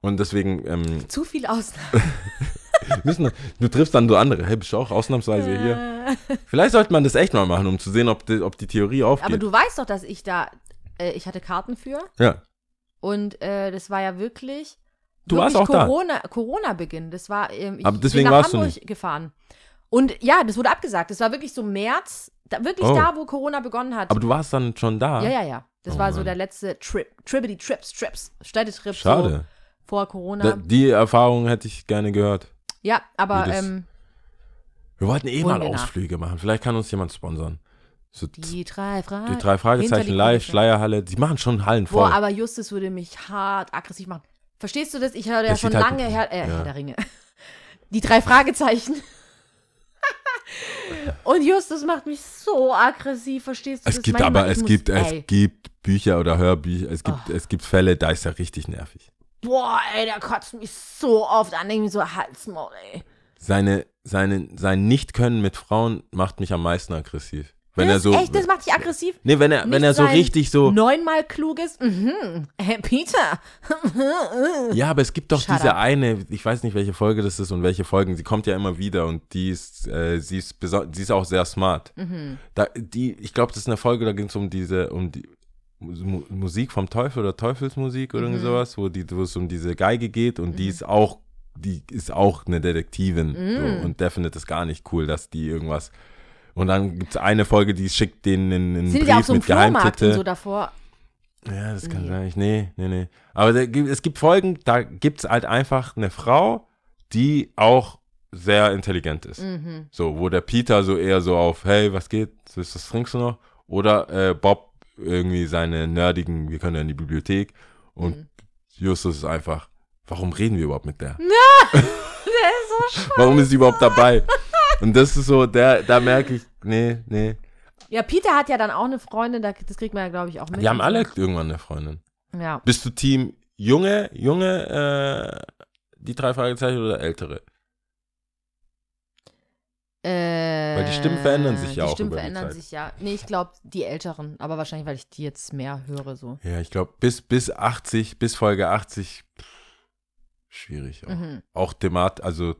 Und deswegen ähm, Zu viel Ausnahmen. müssen, du triffst dann nur andere. Hey, bist du auch ausnahmsweise hier? Vielleicht sollte man das echt mal machen, um zu sehen, ob die, ob die Theorie aufgeht. Aber du weißt doch, dass ich da, äh, ich hatte Karten für ja. und äh, das war ja wirklich, Du warst auch da. Corona, Corona-Beginn. Das war, ähm, ich Aber deswegen bin nach warst du Hamburg gefahren. Und ja, das wurde abgesagt. Das war wirklich so März, da, wirklich Oh. da, wo Corona begonnen hat. Aber du warst dann schon da. ja, ja, ja. Das Oh war so Mann. der letzte Trip, Trippity Trips, Trips, Städtetrip. So Schade. vor Corona. Da, die Erfahrung hätte ich gerne gehört. ja, aber Wie das- ähm, Wir wollten eh Holen mal wir nach. Ausflüge machen. Vielleicht kann uns jemand sponsern. So die, die drei Fragen. drei Fragezeichen live, Schleierhalle, die machen schon Hallen voll. Boah, aber Justus würde mich hart aggressiv machen. Verstehst du das? Ich höre ja schon halt- lange Herr, äh, ja. Herr der Ringe. Die drei Fragezeichen. Und Justus macht mich so aggressiv, verstehst du es das? gibt Manchmal, aber, es muss- gibt, es ey. gibt Bücher oder Hörbücher, es gibt, Oh. es gibt Fälle, da ist er richtig nervig. Boah, ey, der kotzt mich so oft an, irgendwie so Halsmaul, ey. Seine, seine, sein Nicht-Können mit Frauen macht mich am meisten aggressiv. Wenn das, er so. echt, das macht dich aggressiv? nee, wenn er, wenn er so richtig so. Neunmal kluges, mhm, Herr Peter. Ja, aber es gibt doch Shut diese up. eine, ich weiß nicht, welche Folge das ist und welche Folgen, sie kommt ja immer wieder und die ist, äh, sie ist, sie ist auch sehr smart. Mhm. Da, die, ich glaube, das ist eine Folge, da ging es um diese, um die Mu Musik vom Teufel oder Teufelsmusik oder Mhm. sowas, wo, die, wo es um diese Geige geht und die ist auch, die ist auch eine Detektivin Mhm. so, und der findet es gar nicht cool, dass die irgendwas. Und dann gibt es eine Folge, die schickt denen einen, einen Sind die Brief auf so mit Geheimtitel. so davor? Ja, das kann Nee. sein. Nee, nee, nee. Aber es gibt Folgen, da gibt es halt einfach eine Frau, die auch sehr intelligent ist. Mhm. So, wo der Peter so eher so auf, hey, was geht? Was, was trinkst du noch? Oder äh, Bob irgendwie seine nerdigen, wir können ja in die Bibliothek. Und Mhm. Justus ist einfach, warum reden wir überhaupt mit der? Der ist so Warum ist sie überhaupt dabei? Und das ist so, der, da merke ich, nee, nee. Ja, Peter hat ja dann auch eine Freundin, da- das kriegt man ja, glaube ich, auch mit. Die haben alle irgendwann eine Freundin. Ja. Bist du Team junge, junge, äh, die drei Fragezeichen oder ältere? Weil die Stimmen verändern sich ja die auch Stimmen über die verändern Zeit. sich ja. Nee, ich glaube, die Älteren. Aber wahrscheinlich, weil ich die jetzt mehr höre, so. Ja, ich glaube, bis, bis 80, bis Folge 80, pff, schwierig. Auch, Mhm. auch Themat, also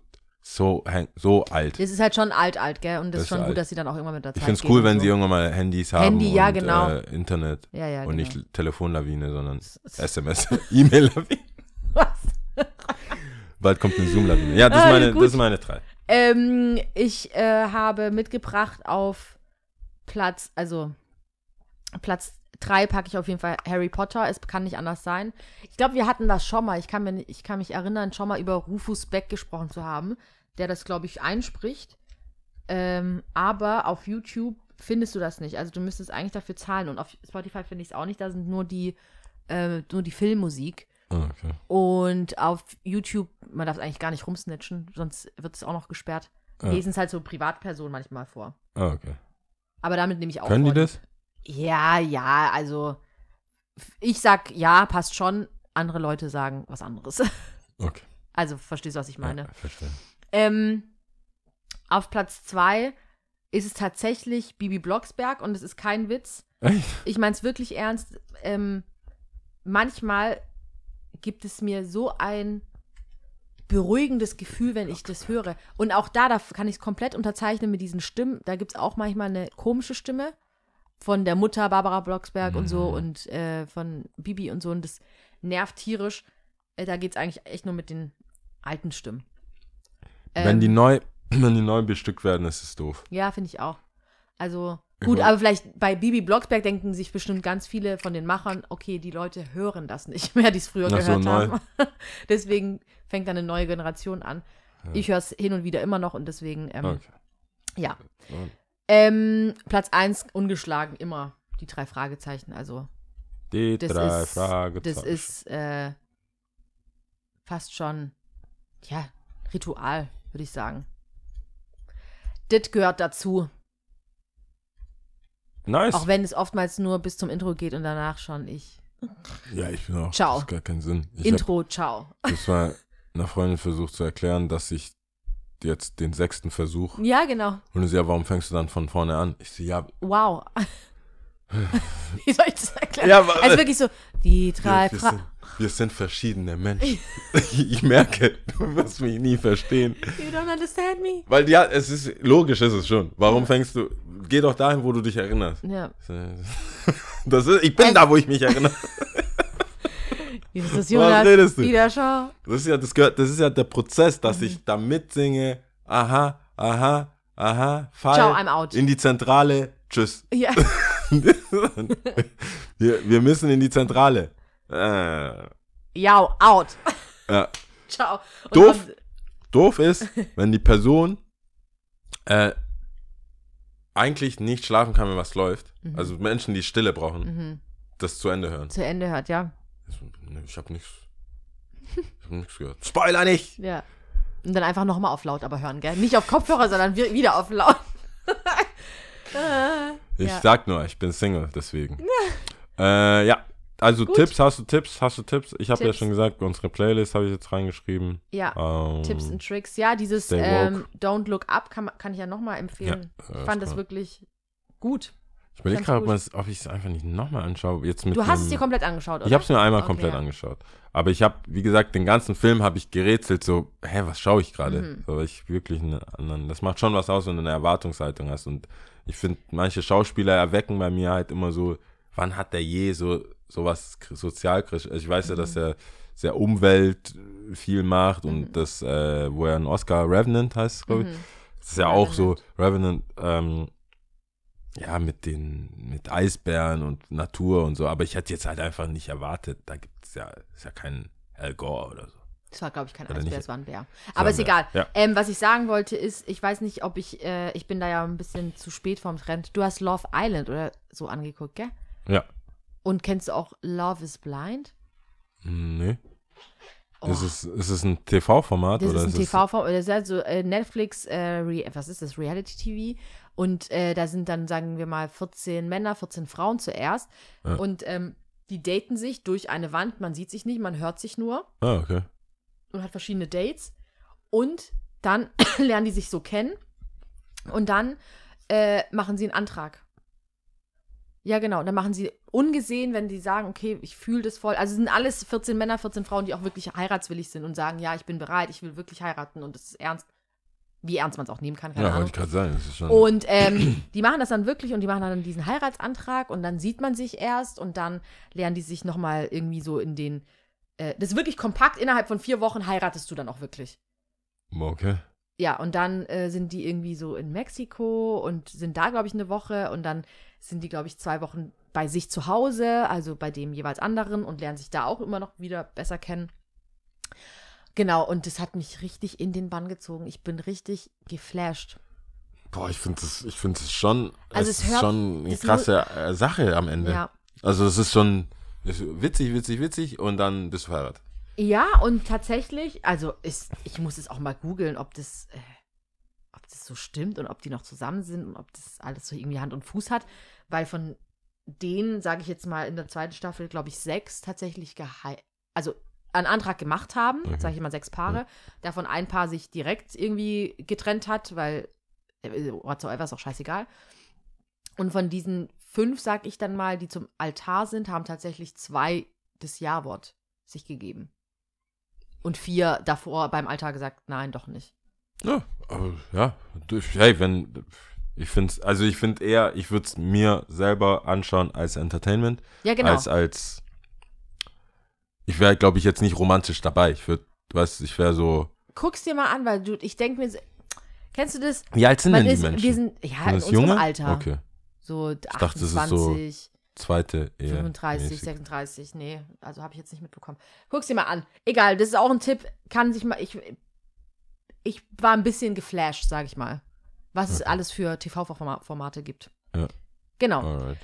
so, so alt. Das ist halt schon alt, alt, gell? Und das, Das ist ist schon alt. gut, dass sie dann auch irgendwann mit der Zeit Ich finde es cool, wenn so. sie irgendwann mal Handys haben Handy, ja, und genau. äh, Internet Ja, ja, und genau. nicht Telefonlawine, sondern SMS, E-Mail-Lawine. Was? Bald kommt eine Zoom-Lawine. Ja, das, ist Ah, meine, gut. das ist meine drei. Ähm, ich äh, habe mitgebracht auf Platz, also Platz drei packe ich auf jeden Fall Harry Potter. Es kann nicht anders sein. Ich glaube, wir hatten das schon mal. Ich kann, mir, ich kann mich erinnern, schon mal über Rufus Beck gesprochen zu haben, der das, glaube ich, einspricht. Ähm, aber auf YouTube findest du das nicht. Also du müsstest eigentlich dafür zahlen. Und auf Spotify finde ich es auch nicht. Da sind nur die, äh, nur die Filmmusik. Ah, okay. Und auf YouTube, man darf eigentlich gar nicht rumsnitchen, sonst wird es auch noch gesperrt. Ja. Lesen es halt so Privatpersonen manchmal vor. Ah, okay. Aber damit nehme ich auch Können die vor. das? Ja, ja, also ich sag ja, passt schon. Andere Leute sagen was anderes. Okay. Also verstehst du, was ich meine? Ja, verstehe. Ähm, auf Platz zwei ist es tatsächlich Bibi Blocksberg und es ist kein Witz. Echt? Ich meine es wirklich ernst. Ähm, manchmal gibt es mir so ein beruhigendes Gefühl, wenn ich das höre. Und auch da, da kann ich es komplett unterzeichnen mit diesen Stimmen. Da gibt es auch manchmal eine komische Stimme von der Mutter Barbara Blocksberg und so und äh, von Bibi und so. Und das nervt tierisch. Äh, da geht es eigentlich echt nur mit den alten Stimmen. Wenn Ähm, die neu, wenn die neu bestückt werden, ist es doof. Ja, finde ich auch. Also gut, aber vielleicht bei Bibi Blocksberg denken sich bestimmt ganz viele von den Machern, okay, die Leute hören das nicht mehr, die es früher Ach so, gehört neu. haben. deswegen fängt dann eine neue Generation an. Ich höre es hin und wieder immer noch und deswegen, ähm, Okay. ja. Ähm, Platz 1 ungeschlagen, immer die drei Fragezeichen. Also Die das drei ist, Fragezeichen. das ist äh, fast schon, ja, Ritual, würde ich sagen. Das gehört dazu. nice. Auch wenn es oftmals nur bis zum Intro geht und danach schon ich. ja, ich bin auch. Ciao. Das ist gar keinen Sinn. Ich Intro, ciao. Hab, das war einer Freundin versucht zu erklären, dass ich jetzt den sechsten Versuch. Ja, genau. Und sie, ja, warum fängst du dann von vorne an? Ich so, ja, Wow. Wie soll ich das erklären? Ja, aber- also wirklich so, die drei wir, wir, Fra sind, wir sind verschiedene Menschen. ich merke, du wirst mich nie verstehen. You don't understand me. Weil ja, es ist logisch, ist es schon. Warum fängst du? Geh doch dahin, wo du dich erinnerst. Ja. Das ist, ich bin Also- da, wo ich mich erinnere. Ist das Was Jonas. redest du? Wieder schau. Das ist ja, das gehört, das ist ja der Prozess, dass Mhm. ich da mitsinge. Aha, aha, aha, fall. Ciao, I'm out. In die Zentrale. Tschüss. Ja. wir, wir müssen in die Zentrale. Äh, Ja, out. ja. Ciao. Und Doof. dann- Doof ist, wenn die Person äh, eigentlich nicht schlafen kann, wenn was läuft. Mhm. Also Menschen, die Stille brauchen, das zu Ende hören. zu Ende hört, ja. Ich habe nichts. Ich habe nichts gehört. Spoiler nicht! Ja. Und dann einfach nochmal auf laut aber hören, gell? Nicht auf Kopfhörer, sondern wi- wieder auf laut. Äh, Ich ja. sag nur, ich bin Single, deswegen. äh, ja, also Gut. Tipps, hast du Tipps? Hast du Tipps? Ich habe ja schon gesagt, unsere Playlist habe ich jetzt reingeschrieben. Ja. Ähm, Tipps und Tricks. Ja, dieses ähm. Don't Look Up kann, kann ich ja nochmal empfehlen. Ja, ich fand das wirklich gut. Ich überlege gerade, ob, ich es einfach nicht nochmal anschaue. Jetzt mit Du hast es einem- dir komplett angeschaut, oder? Ich habe es mir einmal Okay, komplett ja. angeschaut. Aber ich habe, wie gesagt, den ganzen Film habe ich gerätselt, so, hä, was schaue ich gerade? Mhm. Ich wirklich einen anderen, das macht schon was aus, wenn du eine Erwartungshaltung hast. Und ich finde, manche Schauspieler erwecken bei mir halt immer so, wann hat der je so sowas sozialkritisch? Also ich weiß ja, dass Mhm. er sehr Umwelt viel macht und das, äh, wo er einen Oscar Revenant heißt, glaube ich. Mhm. Das ist ja auch so, Revenant, ähm, ja, mit den, mit Eisbären und Natur und so, aber ich hätte jetzt halt einfach nicht erwartet, da gibt es ja, ist ja kein Al Gore oder so. Das war, glaube ich, kein Oder Eisbär, es war ein Bär. Aber ist Bär, egal. ja. Ähm, was ich sagen wollte ist, ich weiß nicht, ob ich, äh, ich bin da ja ein bisschen zu spät vom Trend. Du hast Love Island oder so angeguckt, gell? Ja. Und kennst du auch Love is Blind? Nee. Oh, Ist, es, ist es ein TV-Format das oder ist ein ist es- TV-Form, das ist halt so äh, Netflix, äh, was ist das, Reality-TV. Und äh, da sind dann, sagen wir mal, 14 Männer, 14 Frauen zuerst. Ja. Und ähm, die daten sich durch eine Wand, man sieht sich nicht, man hört sich nur. Ah, okay. und hat verschiedene Dates. Und dann lernen die sich so kennen. Und dann äh, machen sie einen Antrag. Ja, genau. Dann machen sie ungesehen, wenn die sagen, okay, ich fühle das voll. Also es sind alles 14 Männer, 14 Frauen, die auch wirklich heiratswillig sind und sagen, ja, ich bin bereit, ich will wirklich heiraten und das ist ernst. Wie ernst man es auch nehmen kann, keine Ja, wollte ich gerade sagen. Das ist schon, Und ähm, die machen das dann wirklich und die machen dann diesen Heiratsantrag und dann sieht man sich erst und dann lernen die sich nochmal irgendwie so in den. Äh, das ist wirklich kompakt, innerhalb von vier Wochen heiratest du dann auch wirklich. okay. Ja, und dann äh, sind die irgendwie so in Mexiko und sind da, glaube ich, eine Woche und dann sind die, glaube ich, zwei Wochen bei sich zu Hause, also bei dem jeweils anderen und lernen sich da auch immer noch wieder besser kennen. Genau, und das hat mich richtig in den Bann gezogen. Ich bin richtig geflasht. Boah, ich finde es ich es schon, Also es es ist schon eine krasse äh, Sache am Ende. Ja. Also es ist schon ist witzig, witzig, witzig und dann bist du verheiratet. Ja, und tatsächlich, also ist, ich muss es auch mal googeln, ob das, äh, ob das so stimmt und ob die noch zusammen sind und ob das alles so irgendwie Hand und Fuß hat, weil von denen, sage ich jetzt mal, in der zweiten Staffel, glaube ich, sechs tatsächlich gehei also einen Antrag gemacht haben, Mhm. sage ich mal sechs Paare, davon ein Paar sich direkt irgendwie getrennt hat, weil äh, whatsoever ist auch scheißegal. Und von diesen fünf, sag ich dann mal, die zum Altar sind, haben tatsächlich zwei das Ja-Wort sich gegeben. Und vier davor beim Altar gesagt, nein, doch nicht. Ja, aber ja, hey, wenn, ich finde also ich finde eher, ich würde es mir selber anschauen als Entertainment, Ja, genau. als als, ich wäre, glaube ich, jetzt nicht romantisch dabei. Ich würde, du weißt, ich wäre so, Guck's dir mal an, weil du, ich denke mir, kennst du das? wie alt sind denn die ist, Menschen? wir sind, ja, Sind in unserem junge? Alter. Okay, So dachte, das ist so 28, zweite Ehe. 35, mäßig. 36. Nee, also habe ich jetzt nicht mitbekommen. Guck's dir mal an. Egal, das ist auch ein Tipp. Kann sich mal, ich, ich war ein bisschen geflasht, sag ich mal. Was es Okay. alles für TV-Formate gibt. Ja. Genau. Alright.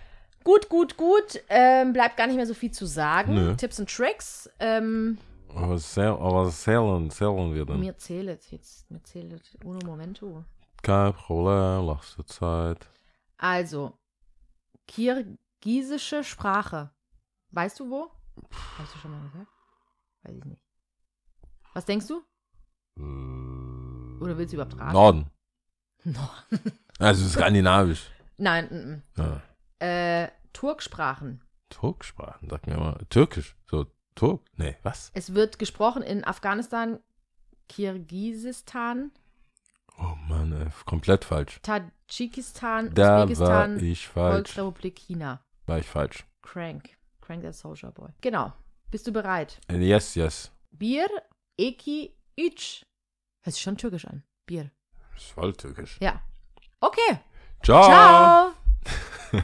Gut, gut, gut. Ähm, bleibt gar nicht mehr so viel zu sagen. Nö. Tipps und Tricks. Ähm, Aber, sehr, aber zählen, zählen wir dann. mir zählt jetzt, mir zählt uno momento. Kein Problem, lass dir Zeit. Also, kirgisische Sprache. Weißt du wo? Hast du schon mal gehört? Weiß ich nicht. Was denkst du? Oder willst du überhaupt raten? Norden. No. Also skandinavisch. Nein, mm, Ja. mm. Äh, Turksprachen. Turksprachen, sag mir mal. Türkisch. So, Turk? Nee, was? Es wird gesprochen in Afghanistan, Kirgisistan, Oh Mann, ey, komplett falsch. Tadschikistan, Da war Usbekistan, ich falsch. Volksrepublik China. War ich falsch. Crank. Crank der Soldier Boy. Genau. Bist du bereit? Äh, Yes, yes. Bir, Eki, Üç. Hört sich schon türkisch an. Bier. Ist voll türkisch. Ja. Okay. Ciao. Ciao.